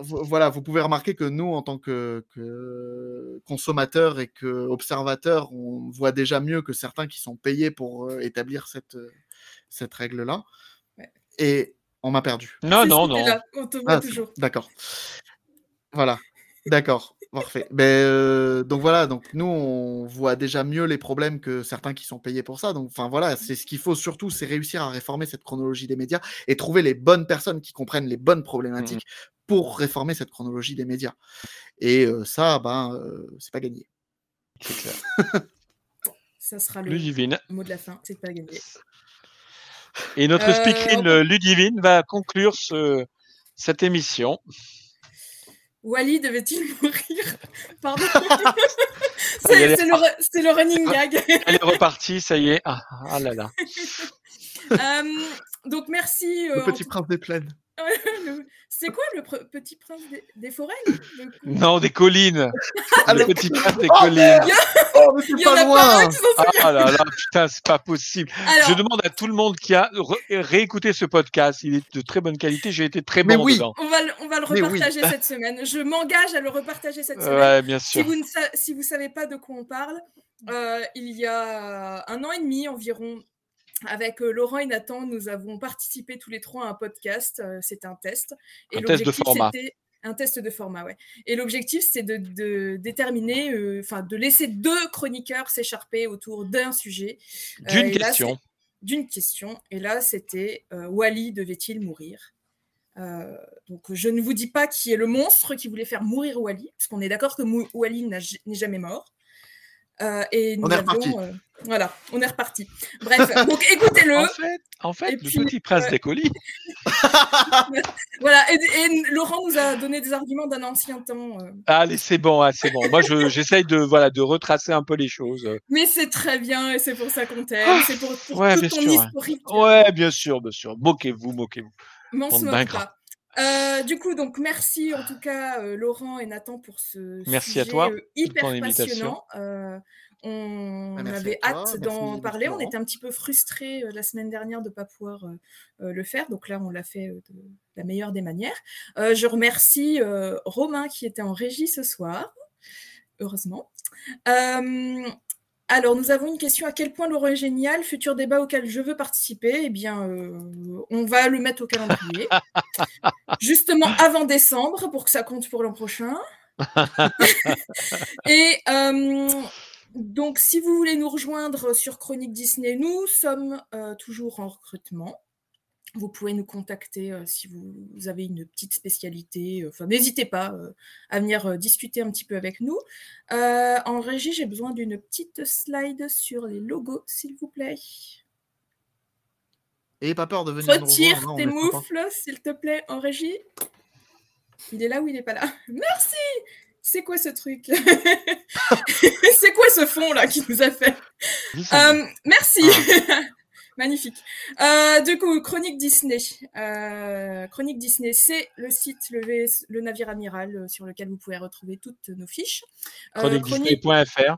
Vo- Voilà, vous pouvez remarquer que nous, en tant que, que consommateurs et que observateurs, on voit déjà mieux que certains qui sont payés pour euh, établir cette, euh, cette règle-là. Ouais. Et on m'a perdu. Non, non, non. là, On te voit Ah, toujours. D'accord. Voilà. D'accord. Parfait. Ben, euh, donc voilà, donc nous on voit déjà mieux les problèmes que certains qui sont payés pour ça. Donc enfin voilà, c'est ce qu'il faut surtout, c'est réussir à réformer cette chronologie des médias et trouver les bonnes personnes qui comprennent les bonnes problématiques pour réformer cette chronologie des médias. Et euh, ça, ben, euh, c'est pas gagné. C'est clair. Ça sera le Ludivine. mot de la fin. C'est pas gagné. Et notre Euh, speakerine Ludivine va conclure ce, cette émission. Wally devait-il mourir? Pardon. C'est c'est le, le running gag. Elle est repartie, ça y est. Ah, ah là là. Euh, donc merci. Le euh, petit prince des plaines. C'est quoi le pr- petit prince des, des forêts Le- Non, des collines. Ah, le petit prince des Oh, collines. Oh, mais Il c'est y en pas loin. Ah là là, putain, c'est pas possible. Alors, Je demande à tout le monde qui a réécouté ce podcast. Il est de très bonne qualité. J'ai été très Mais bon oui. dedans. on va, le- on va le oui. repartager cette semaine. Je m'engage à le repartager cette semaine. Ouais, bien Si vous ne sa- si vous savez pas de quoi on parle, euh, il y a un an et demi environ, avec euh, Laurent et Nathan, nous avons participé tous les trois à un podcast. euh, C'était un test. Un test de l'objectif, format. Un test de format, ouais. Et l'objectif, c'est de, de déterminer, euh, enfin, de laisser deux chroniqueurs s'écharper autour d'un sujet. Euh, D'une et question. D'une question. Et là, c'était euh, Wally devait-il mourir? Donc, je ne vous dis pas qui est le monstre qui voulait faire mourir Wally, parce qu'on est d'accord que Mou- Wally n'est jamais mort. Et nous On est euh, voilà, on est reparti. Bref, donc écoutez-le. En fait, en fait le puis, petit prince euh, des colis. Voilà, et, et Laurent nous a donné des arguments d'un ancien temps. euh, Allez, c'est bon, ah, c'est bon. Moi, je- j'essaye de, voilà, de retracer un peu les choses. mais c'est très bien et c'est pour ça qu'on t'aime. C'est pour, pour Ouais, tout ton sûr. ouais. historique. Ouais, bien sûr, bien sûr. Moquez-vous, moquez-vous. D'ingrats. pas. Euh, du coup, donc merci en tout cas euh, Laurent et Nathan pour ce Merci à sujet toi euh, pour hyper ton invitation. passionnant. On Ah, merci avait hâte d'en parler. On était un petit peu frustrés euh, la semaine dernière de ne pas pouvoir euh, euh, le faire. Donc là, on l'a fait de la meilleure des manières. Je remercie Romain qui était en régie ce soir, heureusement. Alors, nous avons une question. À quel point Laurent est génial? Futur débat auquel je veux participer? Eh bien, on va le mettre au calendrier. Justement avant décembre, pour que ça compte pour l'an prochain. Et euh, donc, si vous voulez nous rejoindre sur Chronique Disney, nous sommes euh, toujours en recrutement. Vous pouvez nous contacter euh, si vous, vous avez une petite spécialité. euh, Enfin, n'hésitez pas à venir discuter un petit peu avec nous. En régie, j'ai besoin d'une petite slide sur les logos, s'il vous plaît. Et pas peur de venir Retire tes moufles, s'il te plaît, en régie. Il est là ou il n'est pas là? Merci C'est quoi ce truc? C'est quoi ce fond là qui nous a fait? Euh, Merci Magnifique. Euh, du coup, Chronique Disney. Euh, Chronique Disney, c'est le site, le, VS le navire amiral sur lequel vous pouvez retrouver toutes nos fiches. Euh, ChroniqueDisney.fr.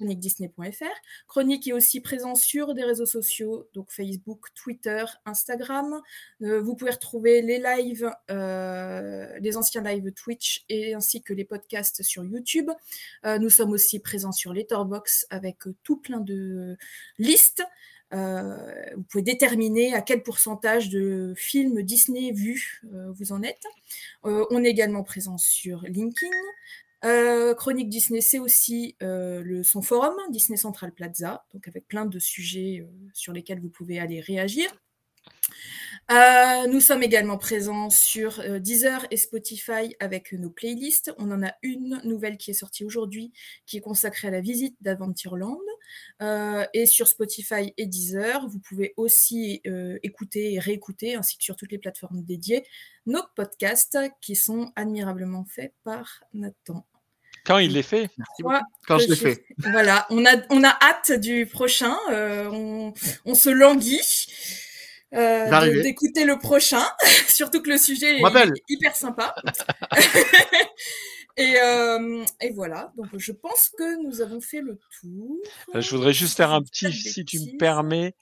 chroniquedisney.fr. Chronique est aussi présent sur des réseaux sociaux, donc Facebook, Twitter, Instagram. Euh, vous pouvez retrouver les lives, euh, les anciens lives Twitch et ainsi que les podcasts sur YouTube. Euh, nous sommes aussi présents sur Letterboxd avec tout plein de listes. Vous pouvez déterminer à quel pourcentage de films Disney vus vous en êtes. On est également présent sur LinkedIn. Euh, Chronique Disney, c'est aussi euh, son forum, Disney Central Plaza, donc avec plein de sujets euh, sur lesquels vous pouvez aller réagir. Nous sommes également présents sur Deezer et Spotify avec nos playlists. On en a une nouvelle qui est sortie aujourd'hui, qui est consacrée à la visite d'Aventureland. Et sur Spotify et Deezer, vous pouvez aussi écouter et réécouter, ainsi que sur toutes les plateformes dédiées, nos podcasts qui sont admirablement faits par Nathan. Quand il les fait Moi, Quand je l'ai fait. Voilà, on a, on a hâte du prochain. euh, on, on se languit euh, d'écouter le prochain, surtout que le sujet est hyper sympa. et, euh, et voilà, donc je pense que nous avons fait le tour. Je voudrais juste faire un petit, si tu me permets,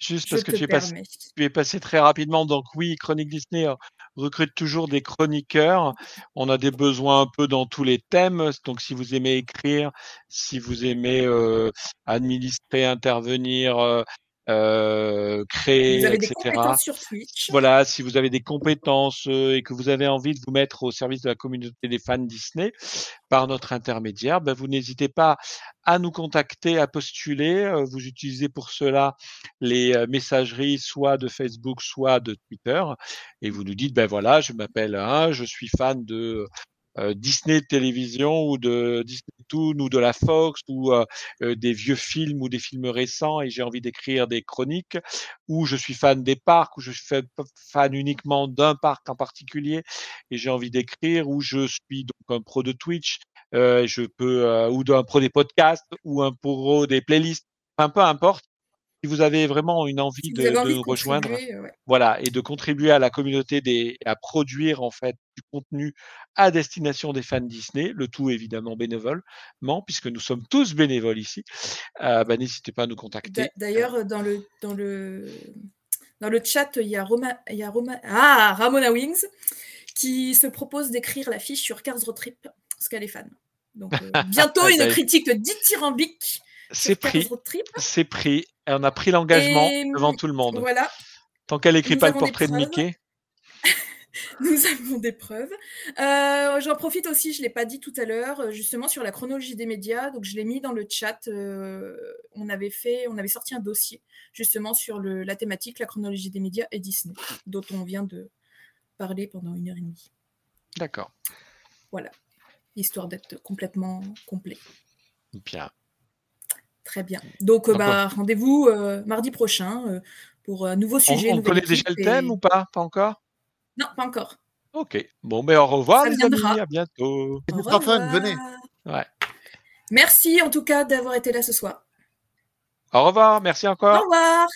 juste Je parce que tu es, passé, tu es passé très rapidement. Donc oui, Chronique Disney recrute toujours des chroniqueurs. On a des besoins un peu dans tous les thèmes. Donc si vous aimez écrire, si vous aimez euh, administrer, intervenir, euh, euh, créer, Vous avez des etc. compétences sur Twitch. Voilà, si vous avez des compétences euh, et que vous avez envie de vous mettre au service de la communauté des fans Disney par notre intermédiaire, ben vous n'hésitez pas à nous contacter, à postuler. Euh, Vous utilisez pour cela les messageries soit de Facebook, soit de Twitter, et vous nous dites ben voilà, je m'appelle un, je suis fan de euh, Disney Télévision ou de Disney Toon ou de la Fox ou euh, euh, des vieux films ou des films récents et j'ai envie d'écrire des chroniques ou je suis fan des parcs ou je suis fa- fan uniquement d'un parc en particulier et j'ai envie d'écrire ou je suis donc un pro de Twitch je peux ou d'un pro des podcasts ou un pro des playlists enfin peu importe si vous avez vraiment une envie Si de, de envie rejoindre euh, ouais. voilà, et de contribuer à la communauté des, à produire en fait du contenu à destination des fans Disney, le tout évidemment bénévolement, puisque nous sommes tous bénévoles ici. Euh, bah, n'hésitez pas à nous contacter. D'a- D'ailleurs, dans le, dans, le, dans le chat, il y a, Roma, il y a Roma, ah, Ramona Wings qui se propose d'écrire la fiche sur Cars Road Trip parce qu'elle est fan. Donc, euh, bientôt une Bah, critique dithyrambique C'est pris, c'est pris. On a pris l'engagement Et, devant tout le monde. Voilà, Tant qu'elle écrit Nous pas le portrait de. Mickey. nous avons des preuves. Euh, J'en profite aussi, je ne l'ai pas dit tout à l'heure, euh, justement sur la chronologie des médias. Donc, je l'ai mis dans le chat. euh, on avait fait, on avait sorti un dossier justement sur le, la thématique, la chronologie des médias et Disney, dont on vient de parler pendant une heure et demie. D'accord. Voilà, histoire d'être complètement complet. Bien. Très bien. Donc, euh, bah, rendez-vous euh, mardi prochain euh, pour un nouveau On, sujet. on nouvelle connaît déjà le thème ou pas? Pas encore? Non, pas encore. Ok. Bon, ben au revoir Ça les viendra. amis. À bientôt. Au C'était pas fun, revoir. venez. Ouais. Merci en tout cas d'avoir été là ce soir. Au revoir. Merci encore. Au revoir.